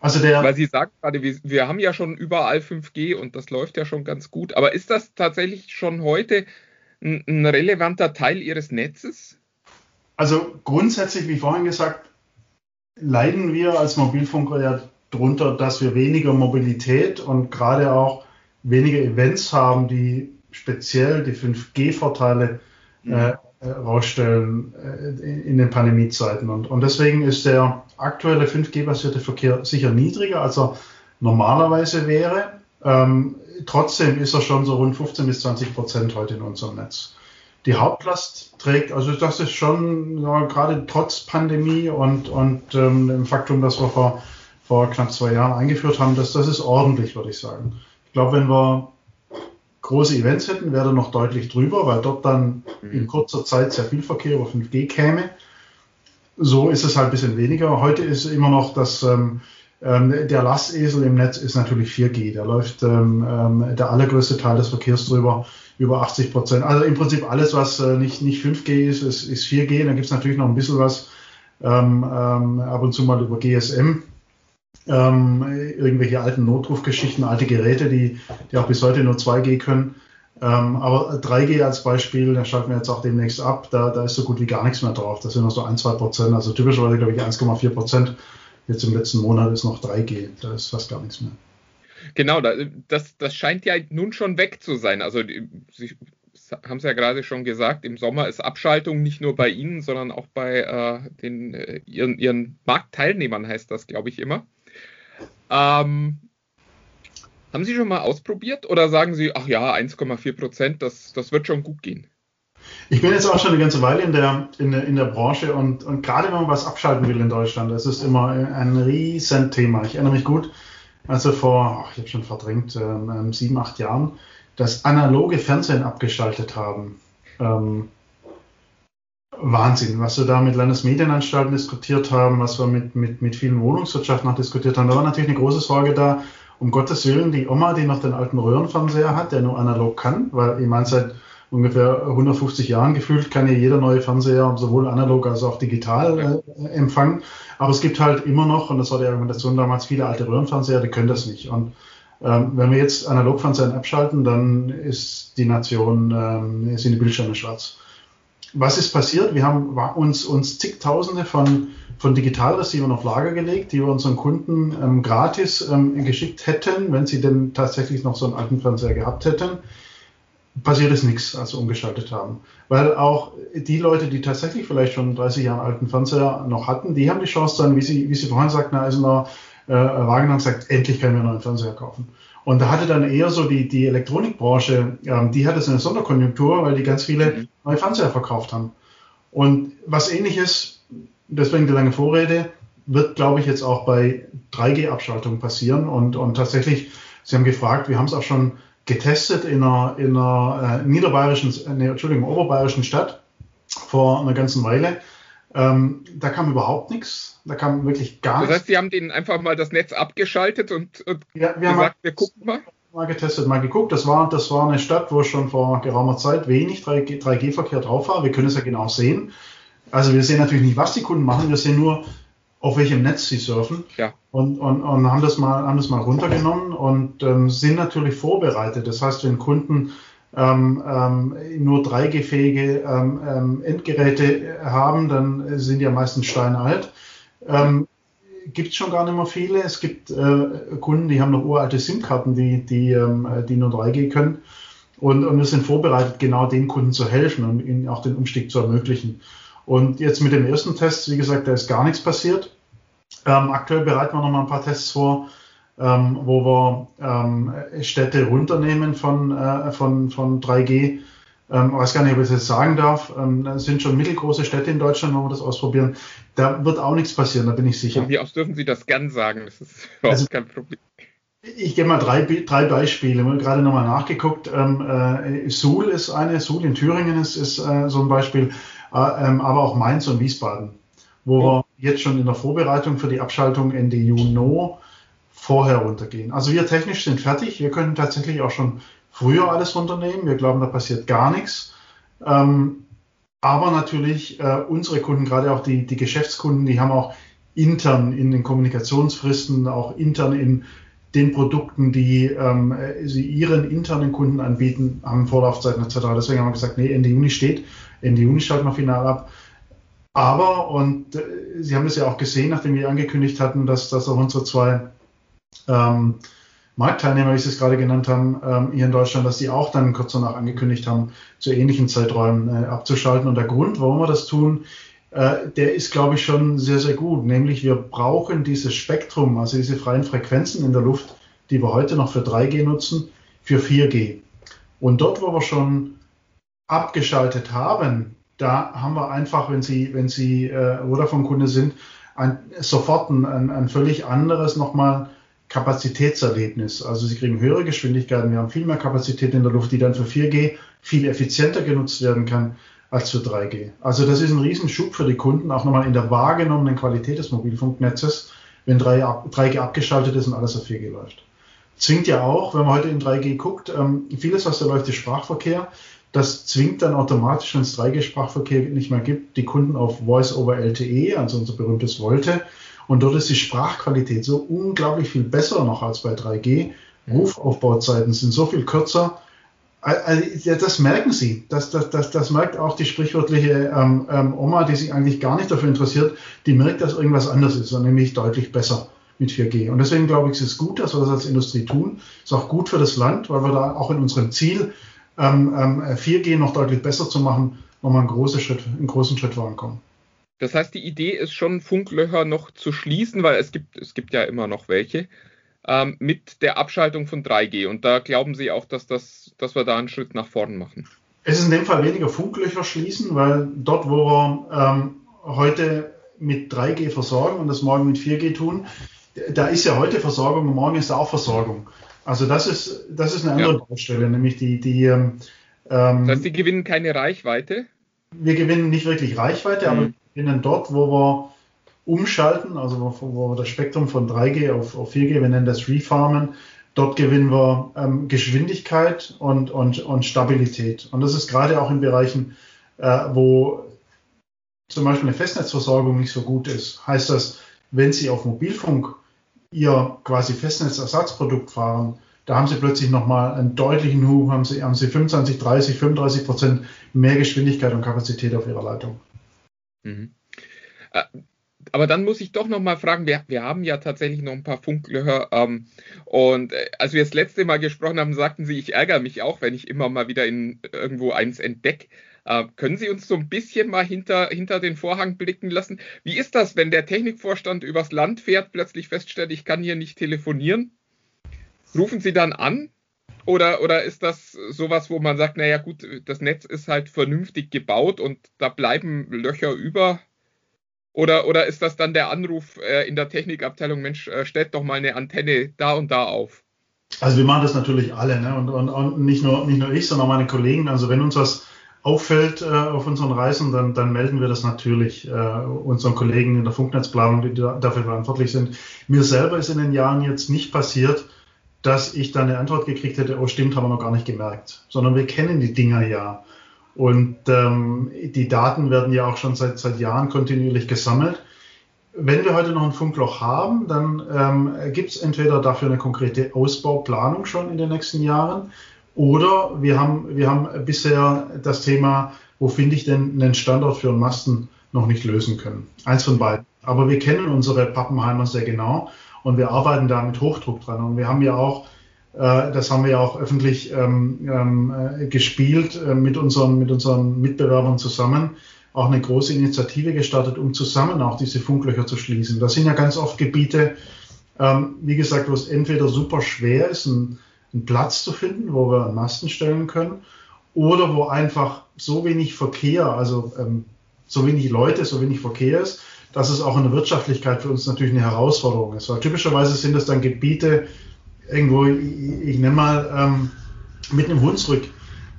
Also der, Weil Sie sagen gerade, wir, wir haben ja schon überall 5G und das läuft ja schon ganz gut. Aber ist das tatsächlich schon heute ein, ein relevanter Teil Ihres Netzes? also grundsätzlich, wie vorhin gesagt, leiden wir als Mobilfunker ja darunter, dass wir weniger Mobilität und gerade auch weniger Events haben, die speziell die 5G-Vorteile äh, äh, rausstellen äh, in, in den Pandemiezeiten. Und, und deswegen ist der aktuelle 5G-basierte Verkehr sicher niedriger, als er normalerweise wäre. Ähm, trotzdem ist er schon so rund 15 bis 20 Prozent heute in unserem Netz. Die Hauptlast trägt, also das ist schon ja, gerade trotz Pandemie und, und ähm, dem Faktum, dass wir vor, vor knapp zwei Jahren eingeführt haben, dass das ist ordentlich, würde ich sagen. Ich glaube, wenn wir große Events hätten, wäre er noch deutlich drüber, weil dort dann in kurzer Zeit sehr viel Verkehr über 5G käme. So ist es halt ein bisschen weniger. Heute ist immer noch das, ähm, ähm, der Lastesel im Netz ist natürlich 4G. Da läuft ähm, ähm, der allergrößte Teil des Verkehrs drüber, über 80 Prozent. Also im Prinzip alles, was äh, nicht, nicht 5G ist, ist, ist 4G. Dann gibt es natürlich noch ein bisschen was ähm, ähm, ab und zu mal über GSM. Ähm, irgendwelche alten Notrufgeschichten, alte Geräte, die, die auch bis heute nur 2G können. Ähm, aber 3G als Beispiel, da schalten wir jetzt auch demnächst ab, da, da ist so gut wie gar nichts mehr drauf. Das sind nur so ein, zwei Prozent, also typischerweise glaube ich 1,4 Prozent. Jetzt im letzten Monat ist noch 3G, da ist fast gar nichts mehr. Genau, da- das, das scheint ja nun schon weg zu sein. Also Sie haben es ja gerade schon gesagt, im Sommer ist Abschaltung nicht nur bei Ihnen, sondern auch bei äh, den, äh, ihren, ihren Marktteilnehmern heißt das, glaube ich, immer. Ähm, haben Sie schon mal ausprobiert oder sagen Sie, ach ja, 1,4 Prozent, das, das wird schon gut gehen? Ich bin jetzt auch schon eine ganze Weile in der, in der, in der Branche und, und gerade wenn man was abschalten will in Deutschland, das ist immer ein riesen Thema. Ich erinnere mich gut, also vor, ich habe schon verdrängt, ähm, ähm, sieben, acht Jahren, das analoge Fernsehen abgeschaltet haben. Ähm, Wahnsinn, was wir da mit Landesmedienanstalten diskutiert haben, was wir mit, mit, mit vielen Wohnungswirtschaften noch diskutiert haben. Da war natürlich eine große Sorge da, um Gottes Willen, die Oma, die noch den alten Röhrenfernseher hat, der nur analog kann, weil ich meine, seit ungefähr 150 Jahren gefühlt kann ja jeder neue Fernseher sowohl analog als auch digital äh, empfangen. Aber es gibt halt immer noch, und das war die Argumentation damals, viele alte Röhrenfernseher, die können das nicht. Und ähm, wenn wir jetzt Analogfernsehen abschalten, dann ist die Nation, ähm, sind die Bildschirme schwarz. Was ist passiert? Wir haben uns, uns zigtausende von, von Digitalreceivern auf Lager gelegt, die wir unseren Kunden ähm, gratis ähm, geschickt hätten, wenn sie denn tatsächlich noch so einen alten Fernseher gehabt hätten passiert ist nichts, als wir umgeschaltet haben. Weil auch die Leute, die tatsächlich vielleicht schon 30 Jahre alten Fernseher noch hatten, die haben die Chance dann, wie Sie, wie Sie vorhin sagten, Herr Eisener, äh, wahrgenommen gesagt, endlich können wir einen neuen Fernseher kaufen. Und da hatte dann eher so die, die Elektronikbranche, ähm, die hatte so eine Sonderkonjunktur, weil die ganz viele neue Fernseher verkauft haben. Und was ähnliches, deswegen die lange Vorrede, wird, glaube ich, jetzt auch bei 3G-Abschaltung passieren. Und, und tatsächlich, Sie haben gefragt, wir haben es auch schon getestet in einer, in einer äh, niederbayerischen, äh, Entschuldigung, oberbayerischen Stadt vor einer ganzen Weile. Ähm, da kam überhaupt nichts. Da kam wirklich gar Das nichts. heißt, Sie haben denen einfach mal das Netz abgeschaltet und, und Ja, wir haben gesagt, wir gucken mal. mal getestet, mal geguckt. Das war, das war eine Stadt, wo schon vor geraumer Zeit wenig 3G 3G-Verkehr drauf war. Wir können es ja genau sehen. Also wir sehen natürlich nicht, was die Kunden machen, wir sehen nur, auf welchem Netz sie surfen. Ja. Und, und, und haben, das mal, haben das mal runtergenommen und ähm, sind natürlich vorbereitet. Das heißt, wenn Kunden ähm, ähm, nur 3G-fähige ähm, ähm, Endgeräte haben, dann sind die ja meistens steinalt. Ähm, gibt es schon gar nicht mehr viele. Es gibt äh, Kunden, die haben noch uralte SIM-Karten, die, die, ähm, äh, die nur 3G können. Und, und wir sind vorbereitet, genau den Kunden zu helfen und ihnen auch den Umstieg zu ermöglichen. Und jetzt mit dem ersten Test, wie gesagt, da ist gar nichts passiert. Ähm, aktuell bereiten wir noch mal ein paar Tests vor, ähm, wo wir ähm, Städte runternehmen von, äh, von, von 3G. Ähm, ich weiß gar nicht, ob ich das jetzt sagen darf. Ähm, das sind schon mittelgroße Städte in Deutschland, wo wir das ausprobieren. Da wird auch nichts passieren, da bin ich sicher. Von mir aus dürfen Sie das gern sagen. Das ist überhaupt Also- kein Problem. Ich gebe mal drei, drei Beispiele. Wir haben gerade nochmal nachgeguckt. Ähm, äh, Suhl ist eine, Suhl in Thüringen ist, ist äh, so ein Beispiel, äh, ähm, aber auch Mainz und Wiesbaden, wo wir jetzt schon in der Vorbereitung für die Abschaltung Ende Juni vorher runtergehen. Also wir technisch sind fertig. Wir können tatsächlich auch schon früher alles runternehmen. Wir glauben, da passiert gar nichts. Ähm, aber natürlich äh, unsere Kunden, gerade auch die, die Geschäftskunden, die haben auch intern in den Kommunikationsfristen, auch intern in den Produkten, die ähm, sie ihren internen Kunden anbieten, haben Vorlaufzeiten etc. Deswegen haben wir gesagt, nee, Ende Juni steht. Ende Juni schalten wir final ab. Aber, und äh, Sie haben es ja auch gesehen, nachdem wir angekündigt hatten, dass, dass auch unsere zwei ähm, Marktteilnehmer, wie Sie es gerade genannt haben, ähm, hier in Deutschland, dass die auch dann kurz danach angekündigt haben, zu ähnlichen Zeiträumen äh, abzuschalten. Und der Grund, warum wir das tun, äh, der ist, glaube ich, schon sehr, sehr gut. Nämlich wir brauchen dieses Spektrum, also diese freien Frequenzen in der Luft, die wir heute noch für 3G nutzen, für 4G. Und dort, wo wir schon abgeschaltet haben, da haben wir einfach, wenn Sie, wenn Sie äh, Vodafone-Kunde sind, ein, sofort ein, ein, ein völlig anderes nochmal Kapazitätserlebnis. Also Sie kriegen höhere Geschwindigkeiten, wir haben viel mehr Kapazität in der Luft, die dann für 4G viel effizienter genutzt werden kann als für 3G. Also das ist ein Riesenschub für die Kunden, auch nochmal in der wahrgenommenen Qualität des Mobilfunknetzes, wenn 3G abgeschaltet ist und alles auf 4G läuft. Zwingt ja auch, wenn man heute in 3G guckt, ähm, vieles, was da läuft, ist Sprachverkehr. Das zwingt dann automatisch, wenn es 3G-Sprachverkehr nicht mehr gibt, die Kunden auf Voice over LTE, also unser berühmtes Volte. Und dort ist die Sprachqualität so unglaublich viel besser noch als bei 3G. Rufaufbauzeiten sind so viel kürzer. Also, das merken sie. Das, das, das, das merkt auch die sprichwörtliche ähm, ähm, Oma, die sich eigentlich gar nicht dafür interessiert. Die merkt, dass irgendwas anders ist, nämlich deutlich besser mit 4G. Und deswegen glaube ich, es ist gut, dass wir das als Industrie tun. Ist auch gut für das Land, weil wir da auch in unserem Ziel, ähm, 4G ähm, noch deutlich besser zu machen, nochmal einen großen Schritt, einen großen Schritt vorankommen. Das heißt, die Idee ist schon, Funklöcher noch zu schließen, weil es gibt, es gibt ja immer noch welche, ähm, mit der Abschaltung von 3G. Und da glauben Sie auch, dass, das, dass wir da einen Schritt nach vorn machen. Es ist in dem Fall weniger Funklöcher schließen, weil dort, wo wir ähm, heute mit 3G versorgen und das morgen mit 4G tun, da ist ja heute Versorgung und morgen ist auch Versorgung. Also das ist, das ist eine andere ja. Baustelle, nämlich die, die ähm, das heißt, die gewinnen keine Reichweite? Wir gewinnen nicht wirklich Reichweite, mhm. aber gewinnen dort, wo wir umschalten, also wo, wo wir das Spektrum von 3G auf, auf 4G, wir nennen das Refarmen, dort gewinnen wir ähm, Geschwindigkeit und, und, und Stabilität. Und das ist gerade auch in Bereichen, äh, wo zum Beispiel eine Festnetzversorgung nicht so gut ist. Heißt das, wenn Sie auf Mobilfunk Ihr quasi Festnetzersatzprodukt fahren, da haben Sie plötzlich nochmal einen deutlichen Hu, haben Sie, haben Sie 25, 30, 35 Prozent mehr Geschwindigkeit und Kapazität auf Ihrer Leitung. Mhm. Äh, aber dann muss ich doch noch mal fragen, wir, wir haben ja tatsächlich noch ein paar Funklöcher. Ähm, und äh, als wir das letzte Mal gesprochen haben, sagten Sie, ich ärgere mich auch, wenn ich immer mal wieder in irgendwo eins entdecke. Äh, können Sie uns so ein bisschen mal hinter, hinter den Vorhang blicken lassen? Wie ist das, wenn der Technikvorstand übers Land fährt, plötzlich feststellt, ich kann hier nicht telefonieren? Rufen Sie dann an? Oder, oder ist das sowas, wo man sagt, naja gut, das Netz ist halt vernünftig gebaut und da bleiben Löcher über? Oder, oder ist das dann der Anruf äh, in der Technikabteilung, Mensch, äh, stellt doch mal eine Antenne da und da auf? Also wir machen das natürlich alle, ne? und, und, und nicht, nur, nicht nur ich, sondern meine Kollegen. Also wenn uns was auffällt äh, auf unseren Reisen, dann, dann melden wir das natürlich äh, unseren Kollegen in der Funknetzplanung, die da, dafür verantwortlich sind. Mir selber ist in den Jahren jetzt nicht passiert, dass ich dann eine Antwort gekriegt hätte, oh stimmt, haben wir noch gar nicht gemerkt, sondern wir kennen die Dinger ja. Und ähm, die Daten werden ja auch schon seit, seit Jahren kontinuierlich gesammelt. Wenn wir heute noch ein Funkloch haben, dann ähm, gibt es entweder dafür eine konkrete Ausbauplanung schon in den nächsten Jahren oder wir haben, wir haben bisher das Thema, wo finde ich denn einen Standort für einen Masten noch nicht lösen können. Eins von beiden. Aber wir kennen unsere Pappenheimer sehr genau und wir arbeiten da mit Hochdruck dran. Und wir haben ja auch äh, das haben wir ja auch öffentlich ähm, ähm, äh, gespielt äh, mit, unseren, mit unseren Mitbewerbern zusammen. Auch eine große Initiative gestartet, um zusammen auch diese Funklöcher zu schließen. Das sind ja ganz oft Gebiete, ähm, wie gesagt, wo es entweder super schwer ist, einen, einen Platz zu finden, wo wir Masten stellen können, oder wo einfach so wenig Verkehr, also ähm, so wenig Leute, so wenig Verkehr ist, dass es auch in der Wirtschaftlichkeit für uns natürlich eine Herausforderung ist. Weil typischerweise sind es dann Gebiete, irgendwo, ich, ich nenne mal, ähm, mit einem Hunsrück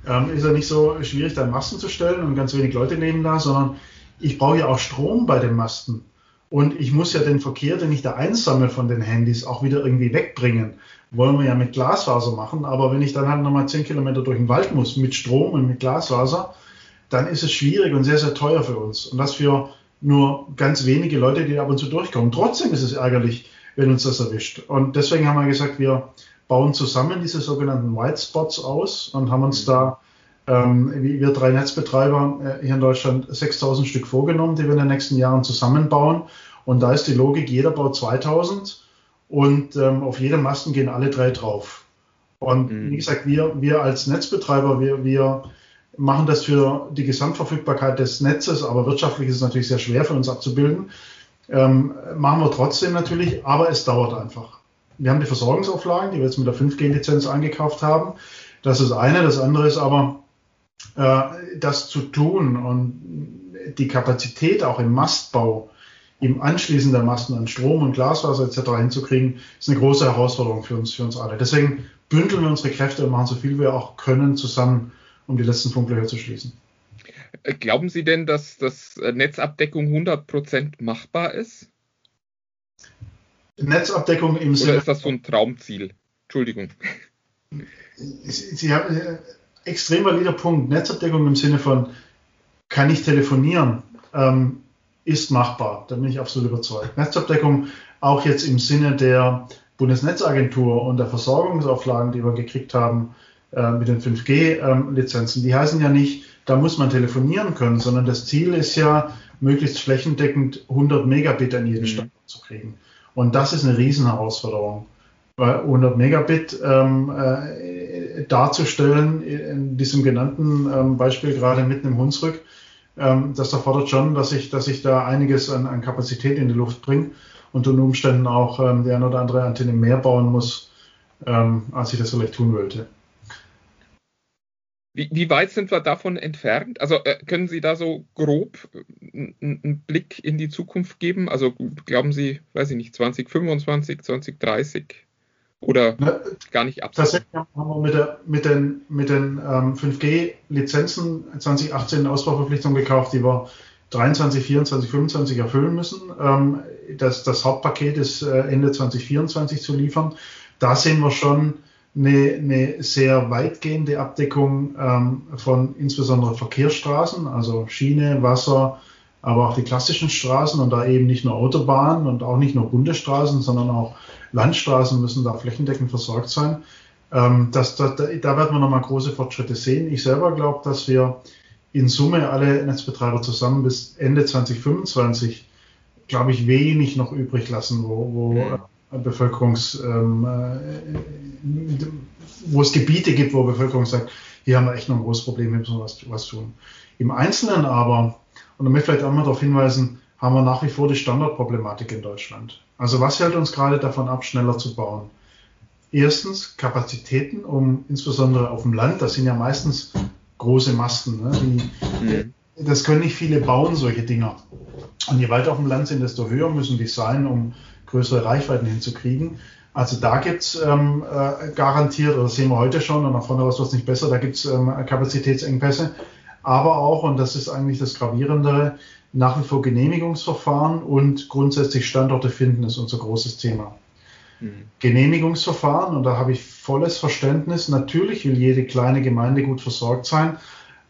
ähm, ist ja nicht so schwierig, da Masten zu stellen und ganz wenig Leute nehmen da, sondern ich brauche ja auch Strom bei den Masten. Und ich muss ja den Verkehr, den ich da einsammle von den Handys, auch wieder irgendwie wegbringen. Wollen wir ja mit Glasfaser machen, aber wenn ich dann halt nochmal 10 Kilometer durch den Wald muss mit Strom und mit Glasfaser, dann ist es schwierig und sehr, sehr teuer für uns. Und das für nur ganz wenige Leute, die ab und zu durchkommen. Trotzdem ist es ärgerlich, wenn uns das erwischt. Und deswegen haben wir gesagt, wir bauen zusammen diese sogenannten White Spots aus und haben uns da, ähm, wie wir drei Netzbetreiber äh, hier in Deutschland, 6000 Stück vorgenommen, die wir in den nächsten Jahren zusammenbauen. Und da ist die Logik, jeder baut 2000 und ähm, auf jedem Masten gehen alle drei drauf. Und mhm. wie gesagt, wir, wir als Netzbetreiber, wir, wir machen das für die Gesamtverfügbarkeit des Netzes, aber wirtschaftlich ist es natürlich sehr schwer für uns abzubilden. Ähm, machen wir trotzdem natürlich, aber es dauert einfach. Wir haben die Versorgungsauflagen, die wir jetzt mit der 5G-Lizenz eingekauft haben. Das ist eine. Das andere ist aber, äh, das zu tun und die Kapazität auch im Mastbau, im Anschließen der Masten an Strom und Glaswasser etc. hinzukriegen, ist eine große Herausforderung für uns, für uns alle. Deswegen bündeln wir unsere Kräfte und machen so viel wir auch können zusammen, um die letzten Funklöcher zu schließen. Äh, glauben Sie denn, dass das äh, Netzabdeckung 100% machbar ist? Netzabdeckung im Sinne. Oder ist das so ein Traumziel? Entschuldigung. Sie, Sie haben äh, extrem valider Punkt. Netzabdeckung im Sinne von, kann ich telefonieren, ähm, ist machbar. Da bin ich absolut überzeugt. Netzabdeckung auch jetzt im Sinne der Bundesnetzagentur und der Versorgungsauflagen, die wir gekriegt haben äh, mit den 5G-Lizenzen, ähm, die heißen ja nicht, da muss man telefonieren können, sondern das Ziel ist ja, möglichst flächendeckend 100 Megabit an jeden mhm. Standort zu kriegen. Und das ist eine Riesenherausforderung. 100 Megabit ähm, äh, darzustellen, in diesem genannten ähm, Beispiel gerade mitten im Hunsrück, ähm, das erfordert schon, dass ich, dass ich da einiges an, an Kapazität in die Luft bringe und unter Umständen auch ähm, die eine oder andere Antenne mehr bauen muss, ähm, als ich das vielleicht tun wollte. Wie, wie, weit sind wir davon entfernt? Also äh, können Sie da so grob einen äh, Blick in die Zukunft geben? Also glauben Sie, weiß ich nicht, 2025, 2030 oder Na, gar nicht absehen? Tatsächlich haben wir mit, der, mit den, mit den ähm, 5G-Lizenzen 2018 eine Ausbauverpflichtung gekauft, die wir 23, 24, 25 erfüllen müssen. Ähm, das, das Hauptpaket ist äh, Ende 2024 zu liefern. Da sehen wir schon, eine, eine sehr weitgehende Abdeckung ähm, von insbesondere Verkehrsstraßen, also Schiene, Wasser, aber auch die klassischen Straßen und da eben nicht nur Autobahnen und auch nicht nur Bundesstraßen, sondern auch Landstraßen müssen da flächendeckend versorgt sein. Ähm, das, da, da werden wir nochmal große Fortschritte sehen. Ich selber glaube, dass wir in Summe alle Netzbetreiber zusammen bis Ende 2025, glaube ich, wenig noch übrig lassen, wo, wo mhm. Bevölkerungs, ähm, äh, wo es Gebiete gibt, wo Bevölkerung sagt, hier haben wir echt noch ein großes Problem, hier müssen wir was, was tun. Im Einzelnen aber, und da möchte ich vielleicht auch mal darauf hinweisen, haben wir nach wie vor die Standardproblematik in Deutschland. Also was hält uns gerade davon ab, schneller zu bauen? Erstens Kapazitäten, um insbesondere auf dem Land, das sind ja meistens große Masten, ne? die, mhm. das können nicht viele bauen, solche Dinger. Und je weiter auf dem Land sind, desto höher müssen die sein, um größere Reichweiten hinzukriegen. Also da gibt es ähm, äh, garantiert, oder das sehen wir heute schon, und nach vorne raus wird es nicht besser, da gibt es ähm, Kapazitätsengpässe. Aber auch, und das ist eigentlich das Gravierendere, nach wie vor Genehmigungsverfahren und grundsätzlich Standorte finden ist unser großes Thema. Mhm. Genehmigungsverfahren, und da habe ich volles Verständnis. Natürlich will jede kleine Gemeinde gut versorgt sein,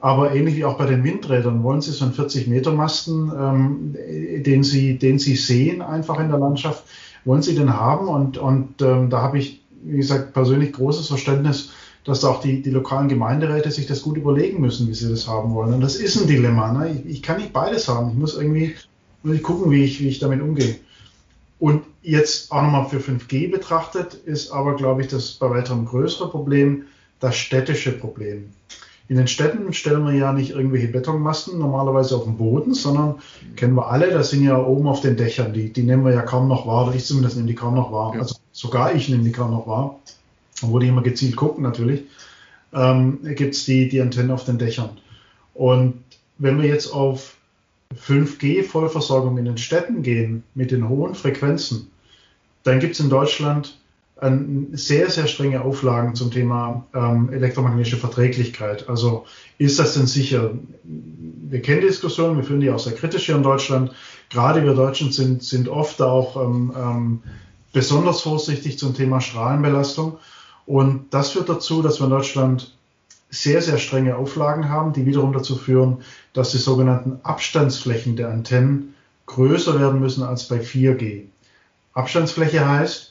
aber ähnlich wie auch bei den Windrädern wollen Sie so einen 40-Meter-Masten, ähm, den, Sie, den Sie sehen einfach in der Landschaft, wollen Sie den haben? Und, und ähm, da habe ich, wie gesagt, persönlich großes Verständnis, dass auch die, die lokalen Gemeinderäte sich das gut überlegen müssen, wie sie das haben wollen. Und das ist ein Dilemma. Ne? Ich, ich, kann nicht beides haben. Ich muss irgendwie muss ich gucken, wie ich, wie ich damit umgehe. Und jetzt auch nochmal für 5G betrachtet, ist aber, glaube ich, das bei weiterem größere Problem das städtische Problem. In den Städten stellen wir ja nicht irgendwelche Betonmasten normalerweise auf dem Boden, sondern kennen wir alle, das sind ja oben auf den Dächern. Die, die nehmen wir ja kaum noch wahr, oder ich zumindest nehme die kaum noch wahr. Ja. Also sogar ich nehme die kaum noch wahr, obwohl die immer gezielt gucken natürlich. Ähm, Gibt es die, die Antennen auf den Dächern. Und wenn wir jetzt auf 5G-Vollversorgung in den Städten gehen mit den hohen Frequenzen, dann gibt es in Deutschland sehr, sehr strenge Auflagen zum Thema ähm, elektromagnetische Verträglichkeit. Also ist das denn sicher? Wir kennen die Diskussion, wir führen die auch sehr kritisch hier in Deutschland. gerade wir Deutschen sind, sind oft auch ähm, ähm, besonders vorsichtig zum Thema Strahlenbelastung. Und das führt dazu, dass wir in Deutschland sehr, sehr strenge Auflagen haben, die wiederum dazu führen, dass die sogenannten Abstandsflächen der Antennen größer werden müssen als bei 4G. Abstandsfläche heißt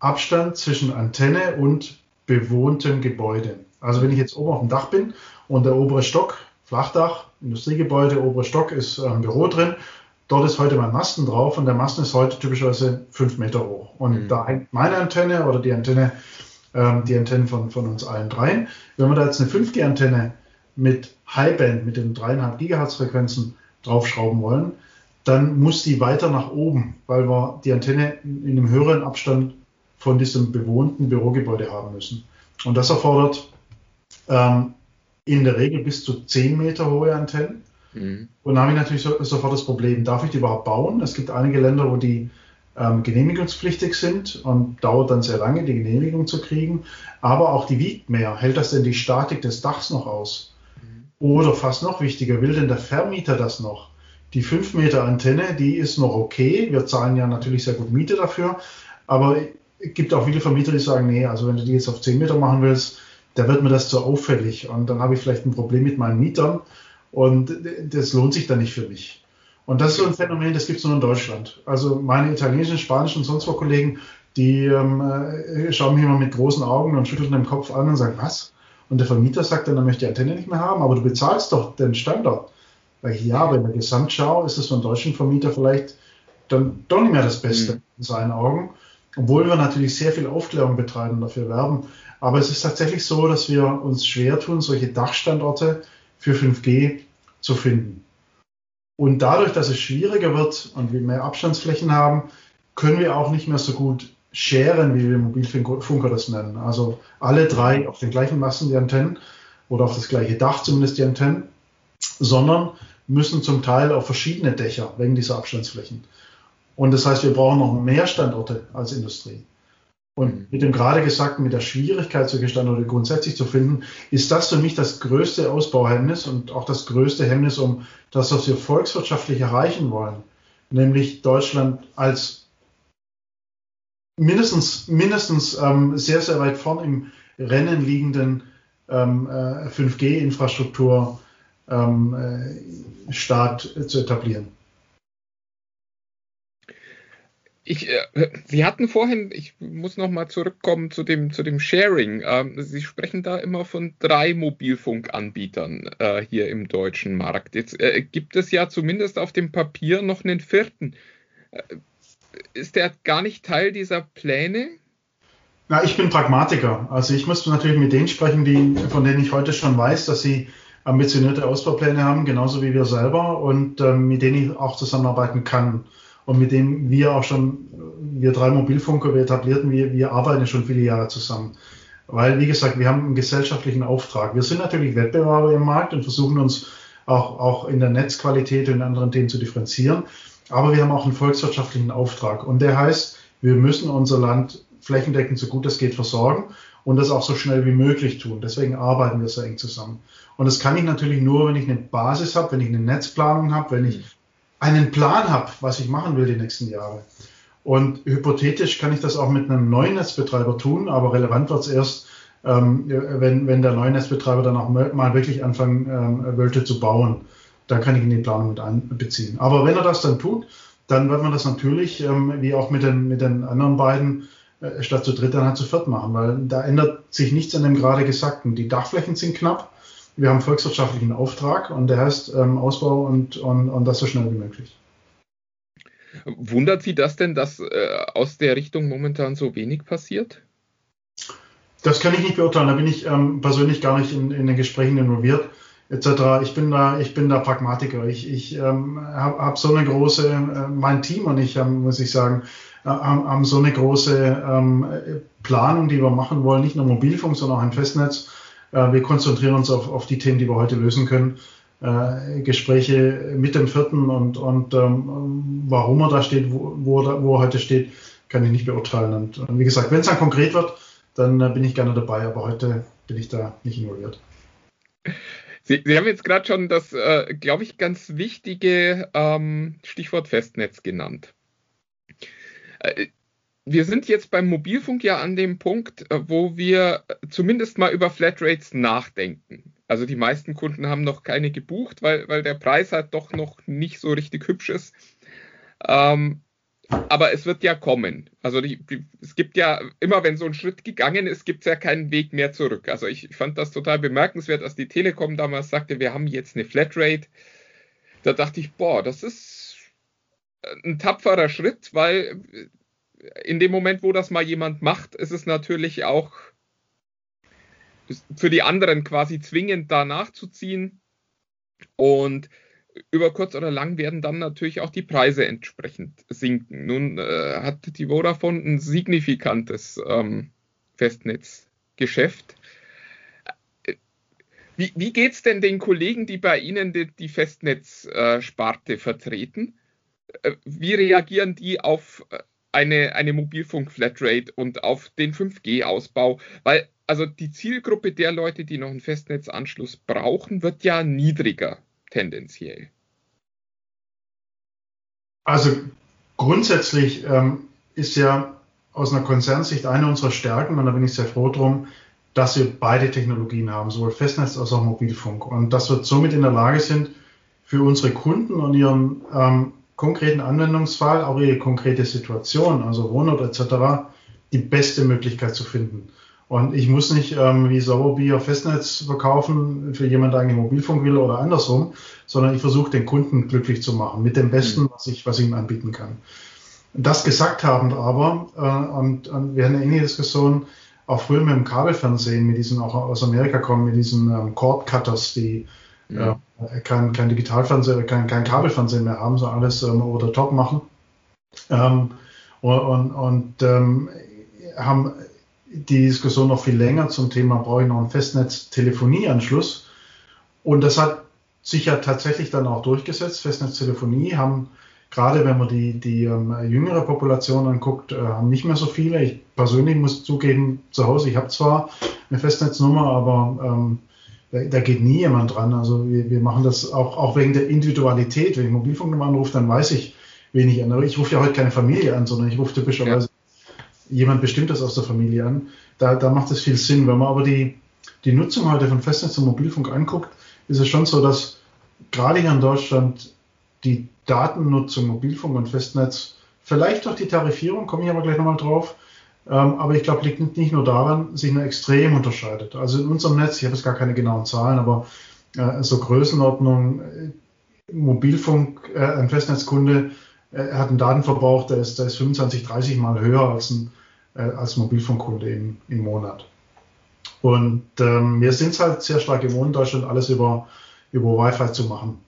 Abstand zwischen Antenne und bewohntem Gebäude. Also wenn ich jetzt oben auf dem Dach bin und der obere Stock, Flachdach, Industriegebäude, obere Stock ist ein Büro drin, dort ist heute mein Masten drauf und der Masten ist heute typischerweise fünf Meter hoch. Und mhm. da meine Antenne oder die Antenne, ähm, die Antennen von, von uns allen dreien, wenn wir da jetzt eine 5G-Antenne mit Highband, mit den dreieinhalb Gigahertz Frequenzen draufschrauben wollen, dann muss die weiter nach oben, weil wir die Antenne in einem höheren Abstand von diesem bewohnten Bürogebäude haben müssen. Und das erfordert ähm, in der Regel bis zu 10 Meter hohe Antennen. Mhm. Und da habe ich natürlich so, sofort das Problem, darf ich die überhaupt bauen? Es gibt einige Länder, wo die ähm, genehmigungspflichtig sind und dauert dann sehr lange, die Genehmigung zu kriegen. Aber auch die wiegt mehr. Hält das denn die Statik des Dachs noch aus? Mhm. Oder fast noch wichtiger, will denn der Vermieter das noch? Die 5 Meter Antenne, die ist noch okay. Wir zahlen ja natürlich sehr gut Miete dafür. Aber gibt auch viele Vermieter, die sagen, nee, also wenn du die jetzt auf 10 Meter machen willst, da wird mir das zu auffällig und dann habe ich vielleicht ein Problem mit meinen Mietern und das lohnt sich dann nicht für mich. Und das ist so ein Phänomen, das gibt es nur in Deutschland. Also meine italienischen, spanischen und sonst wo Kollegen, die ähm, äh, schauen mich immer mit großen Augen und schütteln den Kopf an und sagen, was? Und der Vermieter sagt dann, er möchte die Antenne nicht mehr haben, aber du bezahlst doch den Standard. Weil ja, aber in der Gesamtschau ist es für einen deutschen Vermieter vielleicht dann doch nicht mehr das Beste mhm. in seinen Augen. Obwohl wir natürlich sehr viel Aufklärung betreiben und dafür werben. Aber es ist tatsächlich so, dass wir uns schwer tun, solche Dachstandorte für 5G zu finden. Und dadurch, dass es schwieriger wird und wir mehr Abstandsflächen haben, können wir auch nicht mehr so gut scheren, wie wir Mobilfunker das nennen. Also alle drei auf den gleichen Massen die Antennen oder auf das gleiche Dach zumindest die Antennen, sondern müssen zum Teil auf verschiedene Dächer wegen dieser Abstandsflächen. Und das heißt, wir brauchen noch mehr Standorte als Industrie. Und mhm. mit dem gerade Gesagten, mit der Schwierigkeit, solche Standorte grundsätzlich zu finden, ist das für mich das größte Ausbauhemmnis und auch das größte Hemmnis, um das, was wir volkswirtschaftlich erreichen wollen, nämlich Deutschland als mindestens, mindestens ähm, sehr, sehr weit vorn im Rennen liegenden ähm, äh, 5G-Infrastruktur ähm, äh, zu etablieren. Ich, äh, Sie hatten vorhin, ich muss noch mal zurückkommen zu dem, zu dem Sharing. Ähm, Sie sprechen da immer von drei Mobilfunkanbietern äh, hier im deutschen Markt. Jetzt äh, gibt es ja zumindest auf dem Papier noch einen vierten. Äh, ist der gar nicht Teil dieser Pläne? Na, ich bin Pragmatiker. Also ich muss natürlich mit denen sprechen, die, von denen ich heute schon weiß, dass sie ambitionierte Ausbaupläne haben, genauso wie wir selber und ähm, mit denen ich auch zusammenarbeiten kann und mit dem wir auch schon, wir drei Mobilfunker, wir etablierten, wir, wir arbeiten schon viele Jahre zusammen. Weil, wie gesagt, wir haben einen gesellschaftlichen Auftrag. Wir sind natürlich Wettbewerber im Markt und versuchen uns auch, auch in der Netzqualität und anderen Themen zu differenzieren. Aber wir haben auch einen volkswirtschaftlichen Auftrag. Und der heißt, wir müssen unser Land flächendeckend so gut es geht versorgen und das auch so schnell wie möglich tun. Deswegen arbeiten wir sehr eng zusammen. Und das kann ich natürlich nur, wenn ich eine Basis habe, wenn ich eine Netzplanung habe, wenn ich einen Plan habe, was ich machen will die nächsten Jahre. Und hypothetisch kann ich das auch mit einem neuen Netzbetreiber tun, aber relevant wird es erst, ähm, wenn, wenn der neue Netzbetreiber dann auch mal wirklich anfangen ähm, wollte zu bauen. Dann kann ich in die Planung mit einbeziehen. Aber wenn er das dann tut, dann wird man das natürlich, ähm, wie auch mit den, mit den anderen beiden, äh, statt zu dritt dann halt zu viert machen, weil da ändert sich nichts an dem gerade Gesagten. Die Dachflächen sind knapp, wir haben volkswirtschaftlichen Auftrag und der heißt ähm, Ausbau und, und, und das so schnell wie möglich. Wundert Sie das denn, dass äh, aus der Richtung momentan so wenig passiert? Das kann ich nicht beurteilen. Da bin ich ähm, persönlich gar nicht in, in, den Gesprächen involviert, etc. Ich bin da, ich bin da Pragmatiker. Ich, ich ähm, habe hab so eine große, äh, mein Team und ich, ähm, muss ich sagen, äh, haben so eine große ähm, Planung, die wir machen wollen, nicht nur Mobilfunk, sondern auch ein Festnetz wir konzentrieren uns auf, auf die Themen, die wir heute lösen können. Äh, Gespräche mit dem vierten und, und ähm, warum er da steht, wo, wo, er, wo er heute steht, kann ich nicht beurteilen. Und, und wie gesagt, wenn es dann konkret wird, dann äh, bin ich gerne dabei, aber heute bin ich da nicht involviert. Sie, Sie haben jetzt gerade schon das, äh, glaube ich, ganz wichtige ähm, Stichwort Festnetz genannt. Äh, wir sind jetzt beim Mobilfunk ja an dem Punkt, äh, wo wir zumindest mal über Flatrates nachdenken. Also die meisten Kunden haben noch keine gebucht, weil, weil der Preis halt doch noch nicht so richtig hübsch ist. Ähm, aber es wird ja kommen. Also die, die, es gibt ja immer, wenn so ein Schritt gegangen ist, gibt es ja keinen Weg mehr zurück. Also ich fand das total bemerkenswert, als die Telekom damals sagte, wir haben jetzt eine Flatrate. Da dachte ich, boah, das ist ein tapferer Schritt, weil in dem Moment, wo das mal jemand macht, ist es natürlich auch für die anderen quasi zwingend da nachzuziehen. Und über kurz oder lang werden dann natürlich auch die Preise entsprechend sinken. Nun äh, hat die Vodafone ein signifikantes ähm, Festnetzgeschäft. Äh, wie, wie geht es denn den Kollegen, die bei Ihnen die, die Festnetzsparte äh, vertreten? Äh, wie reagieren die auf eine, eine Mobilfunk-Flatrate und auf den 5G-Ausbau? Weil also die Zielgruppe der Leute, die noch einen Festnetzanschluss brauchen, wird ja niedriger tendenziell? Also grundsätzlich ähm, ist ja aus einer Konzernsicht eine unserer Stärken, und da bin ich sehr froh drum, dass wir beide Technologien haben, sowohl Festnetz als auch Mobilfunk. Und dass wir somit in der Lage sind, für unsere Kunden und ihren ähm, konkreten Anwendungsfall, auch ihre konkrete Situation, also Wohnort etc., die beste Möglichkeit zu finden. Und ich muss nicht ähm, wie Sauerbier Festnetz verkaufen für jemand, der eigentlich Mobilfunk will oder andersrum, sondern ich versuche den Kunden glücklich zu machen mit dem Besten, mhm. was ich, was ich ihm anbieten kann. Das gesagt haben aber, äh, und, und wir hatten eine ähnliche Diskussion auch früher mit dem Kabelfernsehen, mit diesen auch aus Amerika kommen, mit diesen ähm, Cord Cutters, die ja. kein, kein Digitalfernsehen, kein, kein Kabelfernsehen mehr haben, sondern alles ähm, over the top machen. Ähm, und und, und ähm, haben die Diskussion noch viel länger zum Thema, brauche ich noch einen Festnetz-Telefonieanschluss? Und das hat sich ja tatsächlich dann auch durchgesetzt. Festnetztelefonie haben, gerade wenn man die, die ähm, jüngere Population anguckt, äh, haben nicht mehr so viele. Ich persönlich muss zugeben, zu Hause, ich habe zwar eine Festnetznummer, aber ähm, da, da, geht nie jemand dran. Also wir, wir machen das auch, auch wegen der Individualität. Wenn ich Mobilfunknummer anrufe, dann weiß ich, wen ich an. Ich rufe ja heute keine Familie an, sondern ich rufe typischerweise jemand Bestimmtes aus der Familie an. Da, da macht es viel Sinn. Wenn man aber die, die Nutzung heute von Festnetz und Mobilfunk anguckt, ist es schon so, dass gerade hier in Deutschland die Datennutzung Mobilfunk und Festnetz, vielleicht durch die Tarifierung, komme ich aber gleich nochmal drauf, aber ich glaube, liegt nicht nur daran, sich nur extrem unterscheidet. Also in unserem Netz, ich habe jetzt gar keine genauen Zahlen, aber äh, so Größenordnung, äh, Mobilfunk, äh, ein Festnetzkunde äh, hat einen Datenverbrauch, der ist, der ist 25, 30 Mal höher als ein äh, als Mobilfunkkunde im, im Monat. Und ähm, wir sind es halt sehr stark gewohnt, in Deutschland alles über, über Wi-Fi zu machen,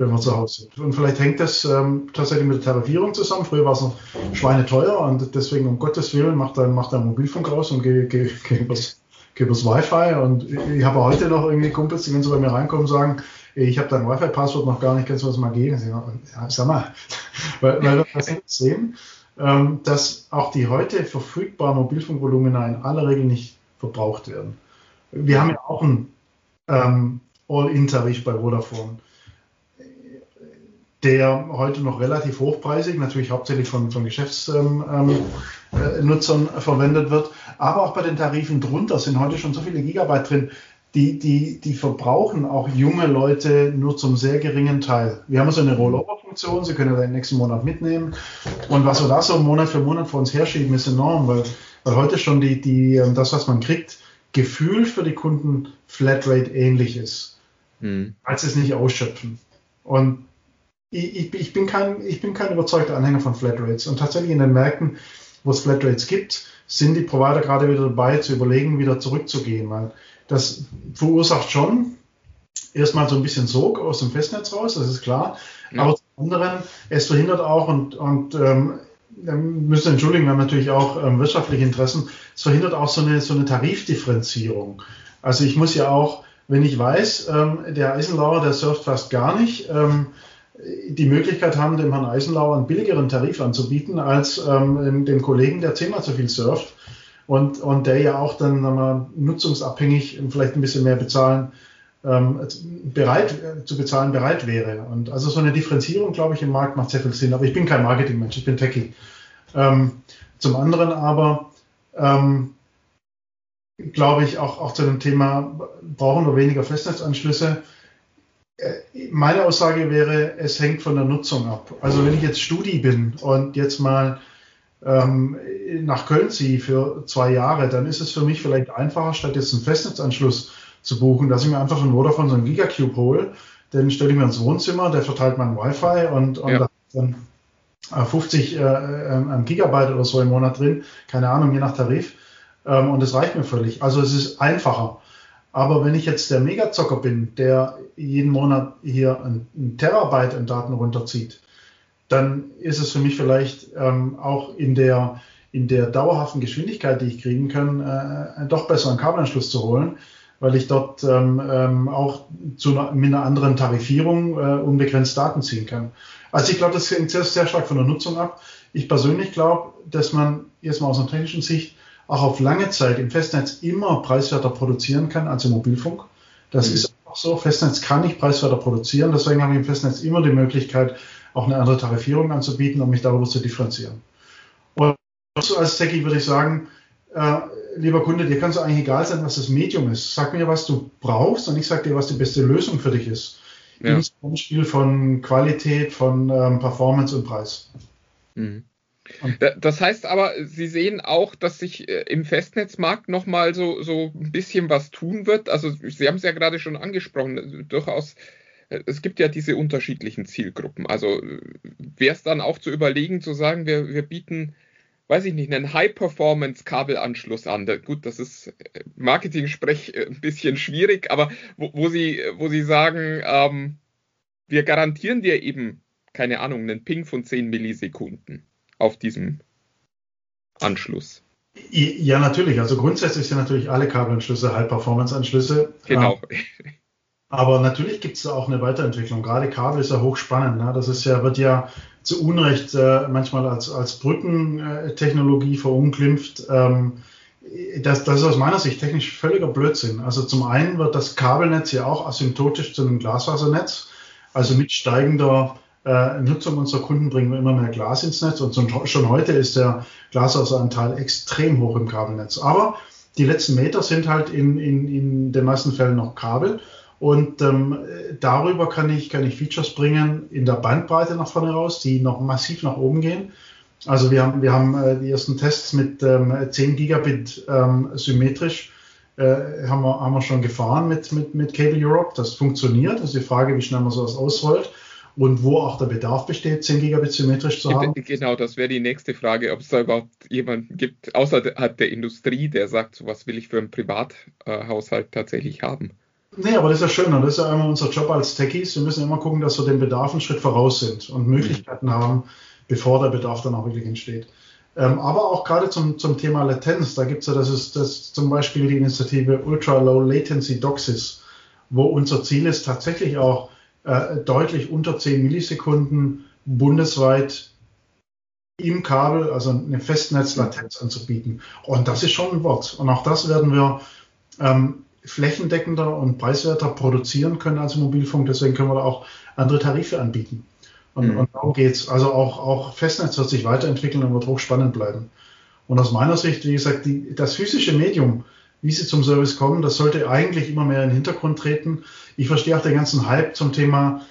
wenn wir zu Hause sind. Und vielleicht hängt das ähm, tatsächlich mit der Tarifierung zusammen. Früher war es noch schweineteuer und deswegen um Gottes Willen macht ein, macht ein Mobilfunk raus und geht geh, geh übers, geh übers Wi-Fi. Und ich habe heute noch irgendwie Kumpels, die, wenn sie bei mir reinkommen, sagen, ich habe dein Wi-Fi-Passwort noch gar nicht, kannst du das mal geben? Ja, sag mal, weil, weil wir das sehen ähm, dass auch die heute verfügbaren Mobilfunkvolumina in aller Regel nicht verbraucht werden. Wir haben ja auch einen ähm, All-In-Tarif bei Vodafone, der heute noch relativ hochpreisig, natürlich hauptsächlich von, von Geschäftsnutzern ähm, äh, verwendet wird, aber auch bei den Tarifen drunter sind heute schon so viele Gigabyte drin, die, die, die verbrauchen auch junge Leute nur zum sehr geringen Teil. Wir haben so eine Rollover-Funktion, Sie können den nächsten Monat mitnehmen. Und was wir da so Monat für Monat vor uns herschieben, ist enorm, weil, weil heute schon die, die, ähm, das, was man kriegt, gefühlt für die Kunden Flatrate ähnlich ist, hm. als es nicht ausschöpfen. Und ich, ich, bin kein, ich bin kein überzeugter Anhänger von Flatrates. Und tatsächlich in den Märkten, wo es Flatrates gibt, sind die Provider gerade wieder dabei, zu überlegen, wieder zurückzugehen. Weil das verursacht schon erstmal so ein bisschen Sog aus dem Festnetz raus, das ist klar. Ja. Aber zum anderen, es verhindert auch und, und ähm, müssen entschuldigen, wir haben natürlich auch ähm, wirtschaftliche Interessen, es verhindert auch so eine, so eine Tarifdifferenzierung. Also ich muss ja auch, wenn ich weiß, ähm, der Eisenlauer, der surft fast gar nicht, ähm, die Möglichkeit haben, dem Herrn Eisenlauer einen billigeren Tarif anzubieten als ähm, dem Kollegen, der zehnmal so viel surft und, und der ja auch dann mal nutzungsabhängig vielleicht ein bisschen mehr bezahlen ähm, bereit äh, zu bezahlen bereit wäre. Und also so eine Differenzierung, glaube ich, im Markt macht sehr viel Sinn. Aber ich bin kein Marketingmensch, ich bin Techie. Ähm, zum anderen aber ähm, glaube ich auch, auch zu dem Thema, brauchen wir weniger Festnetzanschlüsse? Äh, meine Aussage wäre, es hängt von der Nutzung ab. Also wenn ich jetzt Studi bin und jetzt mal ähm, nach Köln ziehe für zwei Jahre, dann ist es für mich vielleicht einfacher, statt jetzt einen Festnetzanschluss zu buchen, dass ich mir einfach von Vodafone so einen Gigacube hole, den stelle ich mir ins Wohnzimmer, der verteilt mein Wi-Fi und, und ja. dann 50 äh, äh, Gigabyte oder so im Monat drin, keine Ahnung, je nach Tarif. Ähm, und das reicht mir völlig. Also es ist einfacher. Aber wenn ich jetzt der Megazocker bin, der jeden Monat hier ein, ein Terabyte an Daten runterzieht, dann ist es für mich vielleicht ähm, auch in der, in der dauerhaften Geschwindigkeit, die ich kriegen kann, äh, doch besser einen Kabelanschluss zu holen, weil ich dort ähm, ähm, auch zu einer, mit einer anderen Tarifierung äh, unbegrenzt Daten ziehen kann. Also ich glaube, das hängt sehr, sehr stark von der Nutzung ab. Ich persönlich glaube, dass man erstmal aus einer technischen Sicht auch auf lange Zeit im Festnetz immer preiswerter produzieren kann als im Mobilfunk. Das mhm. ist auch so. Festnetz kann nicht preiswerter produzieren. Deswegen habe ich im Festnetz immer die Möglichkeit, auch eine andere Tarifierung anzubieten, um mich darüber zu differenzieren. Und als Techie würde ich sagen, äh, lieber Kunde, dir kann es eigentlich egal sein, was das Medium ist. Sag mir, was du brauchst und ich sage dir, was die beste Lösung für dich ist. Ja. Im Spiel von Qualität, von ähm, Performance und Preis. Mhm. Das heißt aber, Sie sehen auch, dass sich äh, im Festnetzmarkt nochmal so, so ein bisschen was tun wird. Also Sie haben es ja gerade schon angesprochen, durchaus, äh, es gibt ja diese unterschiedlichen Zielgruppen. Also wäre es dann auch zu überlegen, zu sagen, wir, wir bieten, weiß ich nicht, einen High-Performance-Kabelanschluss an. Gut, das ist äh, Marketing-Sprech ein bisschen schwierig, aber wo, wo, Sie, wo Sie sagen, ähm, wir garantieren dir eben, keine Ahnung, einen Ping von 10 Millisekunden auf diesem Anschluss. Ja, natürlich. Also grundsätzlich sind natürlich alle Kabelanschlüsse High-Performance-Anschlüsse. Genau. Aber natürlich gibt es da auch eine Weiterentwicklung. Gerade Kabel ist ja hochspannend. Ne? Das ist ja, wird ja zu Unrecht äh, manchmal als, als Brückentechnologie verunglimpft. Ähm, das, das ist aus meiner Sicht technisch völliger Blödsinn. Also zum einen wird das Kabelnetz ja auch asymptotisch zu einem Glasfasernetz, also mit steigender äh, Nutzung unserer Kunden bringen wir immer mehr Glas ins Netz und schon heute ist der Glasfasseranteil extrem hoch im Kabelnetz. Aber die letzten Meter sind halt in, in, in den meisten Fällen noch Kabel und ähm, darüber kann ich, kann ich Features bringen in der Bandbreite nach vorne raus, die noch massiv nach oben gehen. Also wir haben, wir haben äh, die ersten Tests mit ähm, 10 Gigabit ähm, symmetrisch äh, haben, wir, haben wir schon gefahren mit, mit, mit Cable Europe. Das funktioniert. Das ist die Frage, wie schnell man sowas ausrollt und wo auch der Bedarf besteht, 10 Gigabit symmetrisch zu haben. Genau, das wäre die nächste Frage, ob es da überhaupt jemanden gibt, außerhalb der Industrie, der sagt, so was will ich für einen Privathaushalt tatsächlich haben. Nee, aber das ist ja schön und das ist ja immer unser Job als Techies. Wir müssen immer gucken, dass wir den Bedarf einen Schritt voraus sind und Möglichkeiten mhm. haben, bevor der Bedarf dann auch wirklich entsteht. Ähm, aber auch gerade zum, zum Thema Latenz, da gibt es ja, das ist das zum Beispiel die Initiative Ultra Low Latency DOCSIS, wo unser Ziel ist, tatsächlich auch äh, deutlich unter 10 Millisekunden bundesweit im Kabel, also eine Festnetzlatenz anzubieten. Und das ist schon ein Wort. Und auch das werden wir ähm, flächendeckender und preiswerter produzieren können als Mobilfunk. Deswegen können wir da auch andere Tarife anbieten. Und, mhm. und darum geht's. Also auch, auch Festnetz wird sich weiterentwickeln und wird hochspannend bleiben. Und aus meiner Sicht, wie gesagt, die, das physische Medium, wie sie zum Service kommen, das sollte eigentlich immer mehr in den Hintergrund treten. Ich verstehe auch den ganzen Hype zum Thema,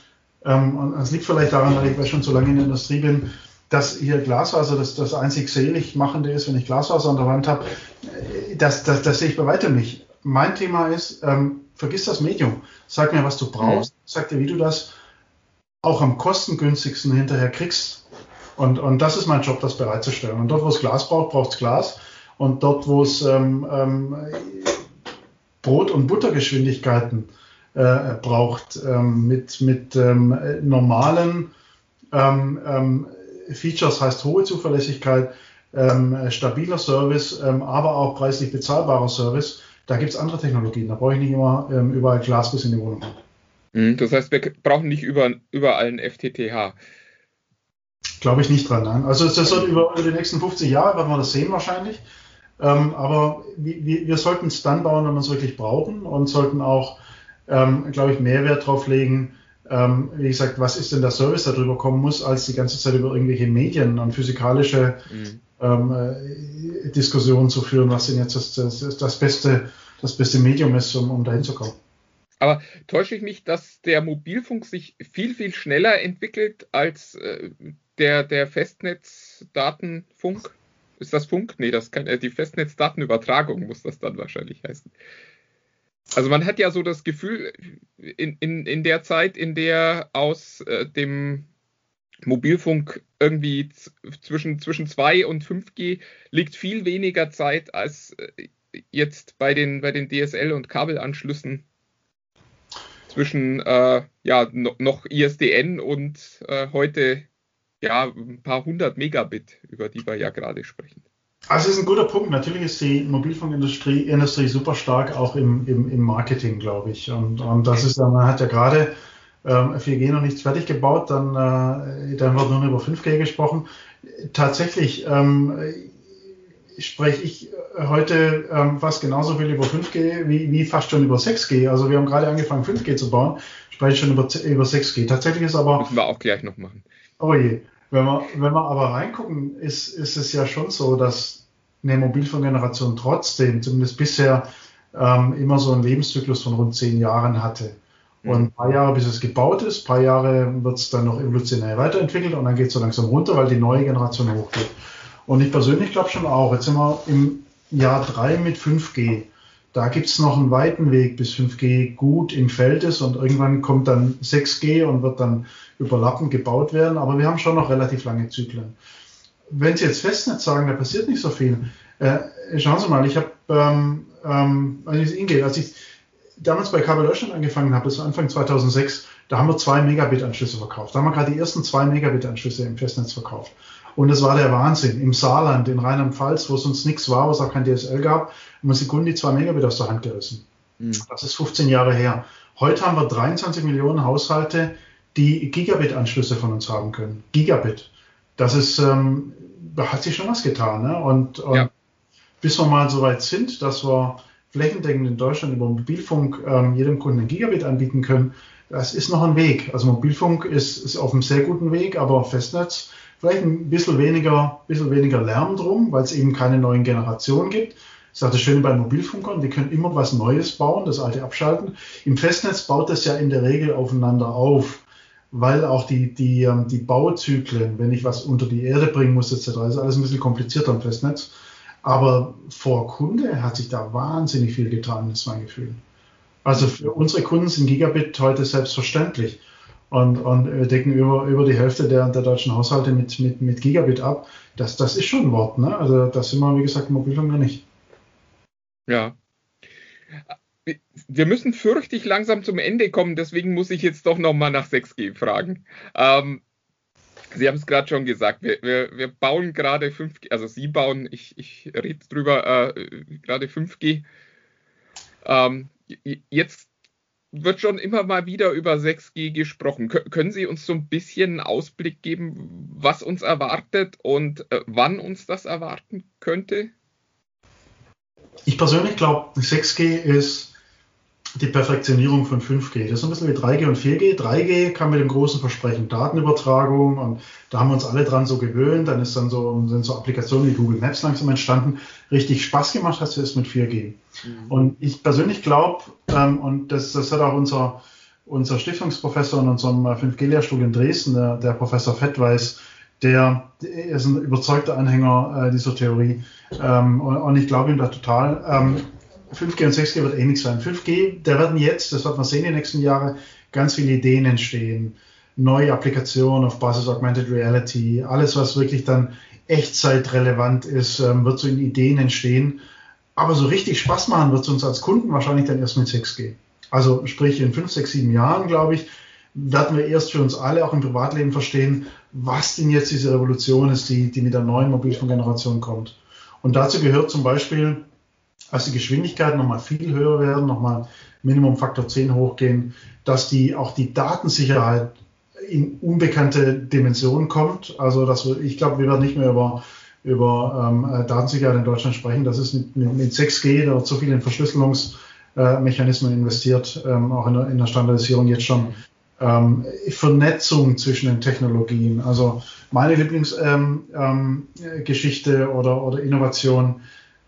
ähm, und es liegt vielleicht daran, weil ich schon so lange in der Industrie bin, dass hier Glasfaser das, das einzig selig machende ist, wenn ich Glasfaser an der Wand habe. Das, das, das sehe ich bei weitem nicht. Mein Thema ist, ähm, vergiss das Medium. Sag mir, was du brauchst. Mhm. Sag dir, wie du das auch am kostengünstigsten hinterher kriegst. Und, und das ist mein Job, das bereitzustellen. Und dort, wo es Glas braucht, braucht es Glas. Und dort, wo es ähm, ähm, Brot- und Buttergeschwindigkeiten äh, braucht, ähm, mit, mit ähm, normalen ähm, ähm, Features, heißt hohe Zuverlässigkeit, stabiler Service, aber auch preislich bezahlbarer Service, da gibt es andere Technologien. Da brauche ich nicht immer überall Glas bis in die Wohnung. Mhm, das heißt, wir brauchen nicht über, überall ein FTTH. Glaube ich nicht dran, nein. Also das wird über, über die nächsten 50 Jahre, werden wir das sehen wahrscheinlich. Ähm, aber wir, wir sollten es dann bauen, wenn wir es wirklich brauchen und sollten auch ähm, glaube ich, mehr Wert drauf legen, ähm, wie gesagt, was ist denn der Service, der drüber kommen muss, als die ganze Zeit über irgendwelche Medien und physikalische mhm. ähm, äh, Diskussionen zu führen, was denn jetzt das, das, das, beste, das beste Medium ist, um, um dahin zu kommen. Aber täusche ich mich, dass der Mobilfunk sich viel, viel schneller entwickelt als äh, der, der Festnetzdatenfunk? Ist das Funk? Nee, das kann äh, die Festnetzdatenübertragung muss das dann wahrscheinlich heißen. Also man hat ja so das Gefühl, in, in, in der Zeit, in der aus äh, dem Mobilfunk irgendwie zwischen, zwischen 2 und 5G liegt viel weniger Zeit als äh, jetzt bei den, bei den DSL- und Kabelanschlüssen zwischen äh, ja, noch ISDN und äh, heute ja, ein paar hundert Megabit, über die wir ja gerade sprechen. Also es ist ein guter Punkt. Natürlich ist die Mobilfunkindustrie Industrie super stark auch im, im, im Marketing, glaube ich. Und, und das ist, man hat ja gerade ähm, 4G noch nichts fertig gebaut, dann, äh, dann wird nur über 5G gesprochen. Tatsächlich ähm, spreche ich heute ähm, fast genauso viel über 5G wie, wie fast schon über 6G. Also wir haben gerade angefangen 5G zu bauen, spreche ich schon über, über 6G. Tatsächlich ist aber... Müssen wir auch gleich noch machen. Oh je. Wenn wir, wenn wir aber reingucken, ist, ist es ja schon so, dass eine Mobilfunkgeneration trotzdem, zumindest bisher, ähm, immer so einen Lebenszyklus von rund zehn Jahren hatte. Und ein paar Jahre, bis es gebaut ist, ein paar Jahre wird es dann noch evolutionär weiterentwickelt und dann geht es so langsam runter, weil die neue Generation hochgeht. Und ich persönlich glaube schon auch, jetzt sind wir im Jahr drei mit 5G. Da gibt es noch einen weiten Weg, bis 5G gut im Feld ist und irgendwann kommt dann 6G und wird dann überlappend gebaut werden. Aber wir haben schon noch relativ lange Zyklen wenn Sie jetzt Festnetz sagen, da passiert nicht so viel. Äh, schauen Sie mal, ich habe, ähm, ähm, als ich, als ich damals bei Kabel Deutschland angefangen habe, das war Anfang 2006, da haben wir zwei Megabit-Anschlüsse verkauft. Da haben wir gerade die ersten zwei Megabit-Anschlüsse im Festnetz verkauft. Und das war der Wahnsinn. Im Saarland, in Rheinland-Pfalz, wo sonst nichts war, wo es auch kein DSL gab, haben wir Sekunden die zwei Megabit aus der Hand gerissen. Mhm. Das ist 15 Jahre her. Heute haben wir 23 Millionen Haushalte, die Gigabit-Anschlüsse von uns haben können. Gigabit. Das ist, ähm, da hat sich schon was getan. Ne? Und, und ja. bis wir mal so weit sind, dass wir flächendeckend in Deutschland über Mobilfunk ähm, jedem Kunden ein Gigabit anbieten können, das ist noch ein Weg. Also Mobilfunk ist, ist auf einem sehr guten Weg, aber Festnetz vielleicht ein bisschen weniger, bisschen weniger Lärm drum, weil es eben keine neuen Generationen gibt. Ist auch das Schöne bei Mobilfunkern, die können immer was Neues bauen, das alte abschalten. Im Festnetz baut das ja in der Regel aufeinander auf weil auch die, die, ähm, die Bauzyklen, wenn ich was unter die Erde bringen muss, etc., ist alles ein bisschen komplizierter im Festnetz. Aber vor Kunde hat sich da wahnsinnig viel getan, ist mein Gefühl. Also für unsere Kunden sind Gigabit heute selbstverständlich und, und wir decken über, über die Hälfte der, der deutschen Haushalte mit, mit, mit Gigabit ab. Das, das ist schon ein Wort. Ne? Also das sind wir, wie gesagt, im Mobilfunk nicht. Ja wir müssen fürchtig langsam zum Ende kommen, deswegen muss ich jetzt doch nochmal nach 6G fragen. Ähm, Sie haben es gerade schon gesagt, wir, wir, wir bauen gerade 5G, also Sie bauen, ich, ich rede drüber, äh, gerade 5G. Ähm, jetzt wird schon immer mal wieder über 6G gesprochen. K können Sie uns so ein bisschen einen Ausblick geben, was uns erwartet und äh, wann uns das erwarten könnte? Ich persönlich glaube, 6G ist die Perfektionierung von 5G. Das ist ein bisschen wie 3G und 4G. 3G kam mit dem großen Versprechen Datenübertragung und da haben wir uns alle dran so gewöhnt. Dann ist dann so, sind so Applikationen wie Google Maps langsam entstanden. Richtig Spaß gemacht hast du es mit 4G. Mhm. Und ich persönlich glaube, ähm, und das, das hat auch unser, unser Stiftungsprofessor in unserem 5G-Lehrstuhl in Dresden, der, der Professor Fettweis, der, der, ist ein überzeugter Anhänger äh, dieser Theorie. Ähm, und, und, ich glaube ihm da total. Ähm, 5G und 6G wird ähnlich sein. 5G, da werden jetzt, das wird man sehen in den nächsten Jahren, ganz viele Ideen entstehen. Neue Applikationen auf Basis Augmented Reality, alles, was wirklich dann echtzeitrelevant ist, ähm, wird so in Ideen entstehen. Aber so richtig Spaß machen wird es uns als Kunden wahrscheinlich dann erst mit 6G. Also sprich in 5, 6, 7 Jahren, glaube ich, werden wir erst für uns alle auch im Privatleben verstehen, was denn jetzt diese Revolution ist, die, die mit der neuen Mobilfunkgeneration kommt. Und dazu gehört zum Beispiel als die Geschwindigkeiten nochmal viel höher werden, nochmal Minimum Faktor 10 hochgehen, dass die auch die Datensicherheit in unbekannte Dimensionen kommt. Also dass wir, ich glaube, wir werden nicht mehr über, über ähm, Datensicherheit in Deutschland sprechen. Das ist mit, mit 6G, da wird so viel in Verschlüsselungsthemen äh, Mechanismen investiert, ähm, auch in der, in der, Standardisierung jetzt schon. Ähm, Vernetzung zwischen den Technologien. Also meine Lieblingsgeschichte ähm, ähm, oder, oder Innovation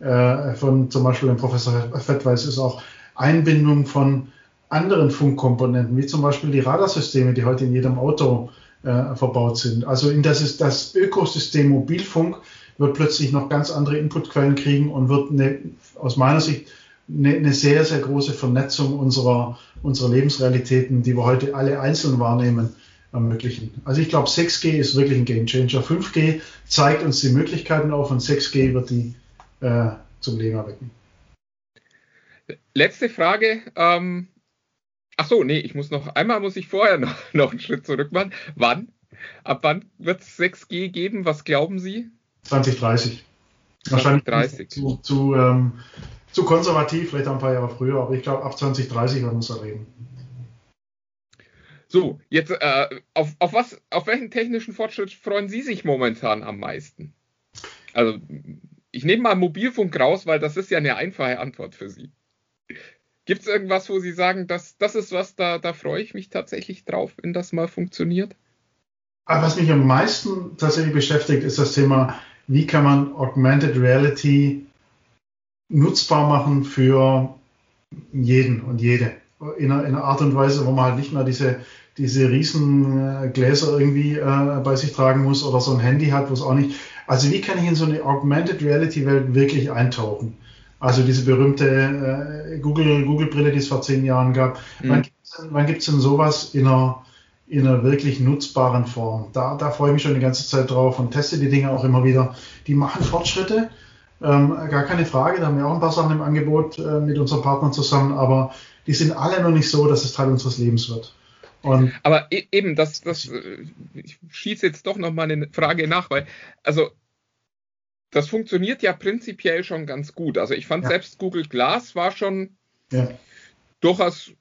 äh, von zum Beispiel dem Professor Fettweis ist auch Einbindung von anderen Funkkomponenten, wie zum Beispiel die Radarsysteme, die heute in jedem Auto äh, verbaut sind. Also in das ist das Ökosystem Mobilfunk wird plötzlich noch ganz andere Inputquellen kriegen und wird eine, aus meiner Sicht eine, eine, sehr, sehr große Vernetzung unserer, unserer Lebensrealitäten, die wir heute alle einzeln wahrnehmen, ermöglichen. Also ich glaube, 6G ist wirklich ein Game Changer. 5G zeigt uns die Möglichkeiten auf und 6G wird die äh, zum Leben erwecken. Letzte Frage. Ähm, ach so, nee, ich muss noch einmal muss ich vorher noch, noch einen Schritt zurück machen. Wann? Ab wann wird es 6G geben? Was glauben Sie? 2030. 2030. Wahrscheinlich zu, zu, ähm, zu konservativ, vielleicht ein paar Jahre früher, aber ich glaube, ab 2030 werden wir es erleben. So, jetzt äh, auf, auf was, auf welchen technischen Fortschritt freuen Sie sich momentan am meisten? Also, ich nehme mal Mobilfunk raus, weil das ist ja eine einfache Antwort für Sie. Gibt es irgendwas, wo Sie sagen, das, das ist was, da, da freue ich mich tatsächlich drauf, wenn das mal funktioniert? Aber was mich am meisten tatsächlich beschäftigt, ist das Thema, wie kann man Augmented Reality nutzbar machen für jeden und jede. In einer, in einer Art und Weise, wo man halt nicht mehr diese, diese riesen Gläser irgendwie äh, bei sich tragen muss oder so ein Handy hat, wo es auch nicht. Also wie kann ich in so eine Augmented Reality Welt wirklich eintauchen? Also diese berühmte äh, Google, Google Brille, die es vor zehn Jahren gab. Mhm. Wann gibt es denn, denn sowas in einer, in einer wirklich nutzbaren Form? Da, da freue ich mich schon die ganze Zeit drauf und teste die Dinge auch immer wieder. Die machen Fortschritte ähm, gar keine Frage, da haben wir auch ein paar Sachen im Angebot äh, mit unseren Partnern zusammen, aber die sind alle noch nicht so, dass es Teil unseres Lebens wird. Und aber e eben, das, das, äh, ich schieße jetzt doch noch mal eine Frage nach, weil, also, das funktioniert ja prinzipiell schon ganz gut. Also ich fand ja. selbst Google Glass war schon ja. durchaus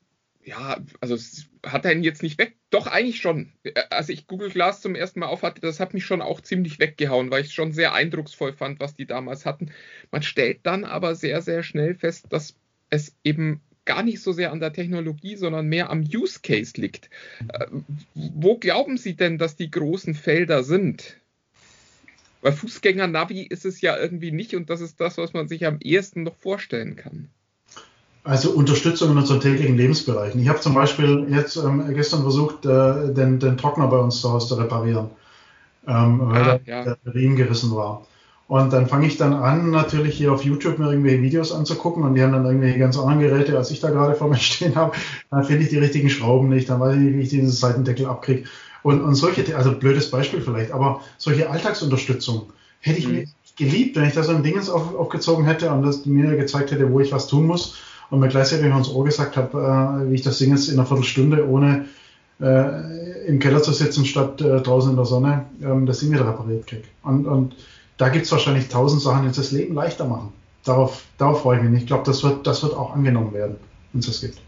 ja, also es hat einen jetzt nicht weg. Doch, eigentlich schon. Als ich Google Glass zum ersten Mal aufhatte, das hat mich schon auch ziemlich weggehauen, weil ich es schon sehr eindrucksvoll fand, was die damals hatten. Man stellt dann aber sehr, sehr schnell fest, dass es eben gar nicht so sehr an der Technologie, sondern mehr am Use Case liegt. Äh, wo glauben Sie denn, dass die großen Felder sind? Weil Fußgänger-Navi ist es ja irgendwie nicht und das ist das, was man sich am ehesten noch vorstellen kann. Also Unterstützung in unseren täglichen Lebensbereichen. Ich habe zum Beispiel jetzt ähm, gestern versucht, äh, den, den, Trockner bei uns zu Hause zu reparieren, ähm, weil ah, ja. der, der Riemen gerissen war. Und dann fange ich dann an, natürlich hier auf YouTube mir irgendwelche Videos anzugucken und die haben dann irgendwelche ganz anderen Geräte, als ich da gerade vor mir stehen habe. Dann finde ich die richtigen Schrauben nicht, dann weiß ich nicht, wie ich diesen Seitendeckel abkriege. Und, und solche, also blödes Beispiel vielleicht, aber solche Alltagsunterstützung hätte ich mhm. mir geliebt, wenn ich da so ein Ding auf, aufgezogen hätte und das mir gezeigt hätte, wo ich was tun muss und mir gleichzeitig noch ins Ohr gesagt habe, äh, wie ich das Ding jetzt in einer Viertelstunde ohne äh, im Keller zu sitzen statt äh, draußen in der Sonne ähm, das Ding wieder repariert kriege. Und, und da gibt es wahrscheinlich tausend Sachen, die uns das Leben leichter machen. Darauf, darauf freue ich mich. Ich glaube, das wird, das wird auch angenommen werden, wenn es das gibt.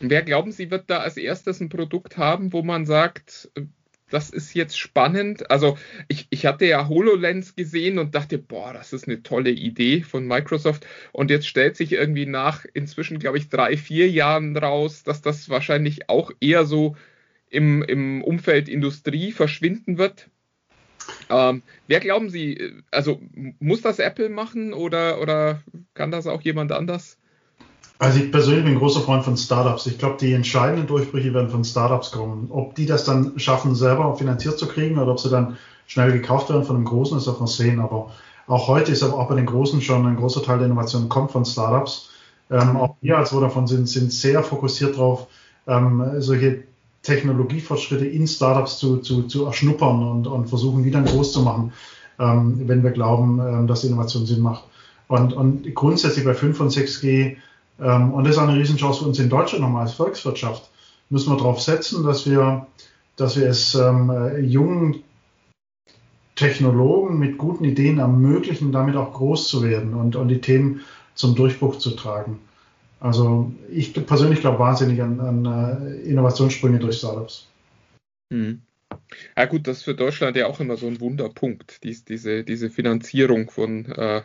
Wer glauben Sie, wird da als erstes ein Produkt haben, wo man sagt, das ist jetzt spannend. Also ich, ich hatte ja HoloLens gesehen und dachte, boah, das ist eine tolle Idee von Microsoft. Und jetzt stellt sich irgendwie nach inzwischen, glaube ich, drei, vier Jahren raus, dass das wahrscheinlich auch eher so im, im Umfeld Industrie verschwinden wird. Ähm, wer glauben Sie, also muss das Apple machen oder, oder kann das auch jemand anders? Also ich persönlich bin ein großer Freund von Startups. Ich glaube, die entscheidenden Durchbrüche werden von Startups kommen. Ob die das dann schaffen, selber finanziert zu kriegen oder ob sie dann schnell gekauft werden von einem Großen, ist auf man sehen. Aber auch heute ist aber auch bei den Großen schon ein großer Teil der Innovation kommt von Startups. Ähm, auch wir als Vodafone sind, sind sehr fokussiert darauf, ähm, solche Technologiefortschritte in Startups zu, zu, zu erschnuppern und, und versuchen, die dann groß zu machen, ähm, wenn wir glauben, ähm, dass Innovation Sinn macht. Und, und grundsätzlich bei 5 und 6G ähm, und das ist eine Riesenchance für uns in Deutschland nochmal als Volkswirtschaft. Müssen wir darauf setzen, dass wir, dass wir es ähm, jungen Technologen mit guten Ideen ermöglichen, damit auch groß zu werden und, und die Themen zum Durchbruch zu tragen. Also ich persönlich glaube wahnsinnig an, an äh, Innovationssprünge durch Startups. Mhm. Ja gut, das ist für Deutschland ja auch immer so ein Wunderpunkt, dies, diese, diese Finanzierung von äh,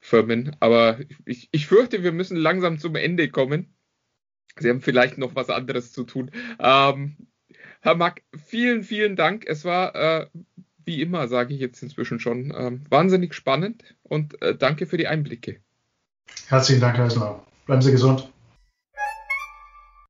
Firmen. Aber ich, ich fürchte, wir müssen langsam zum Ende kommen. Sie haben vielleicht noch was anderes zu tun. Ähm, Herr Mack, vielen, vielen Dank. Es war äh, wie immer, sage ich jetzt inzwischen schon, ähm, wahnsinnig spannend und äh, danke für die Einblicke. Herzlichen Dank, Herr Eisler. Bleiben Sie gesund.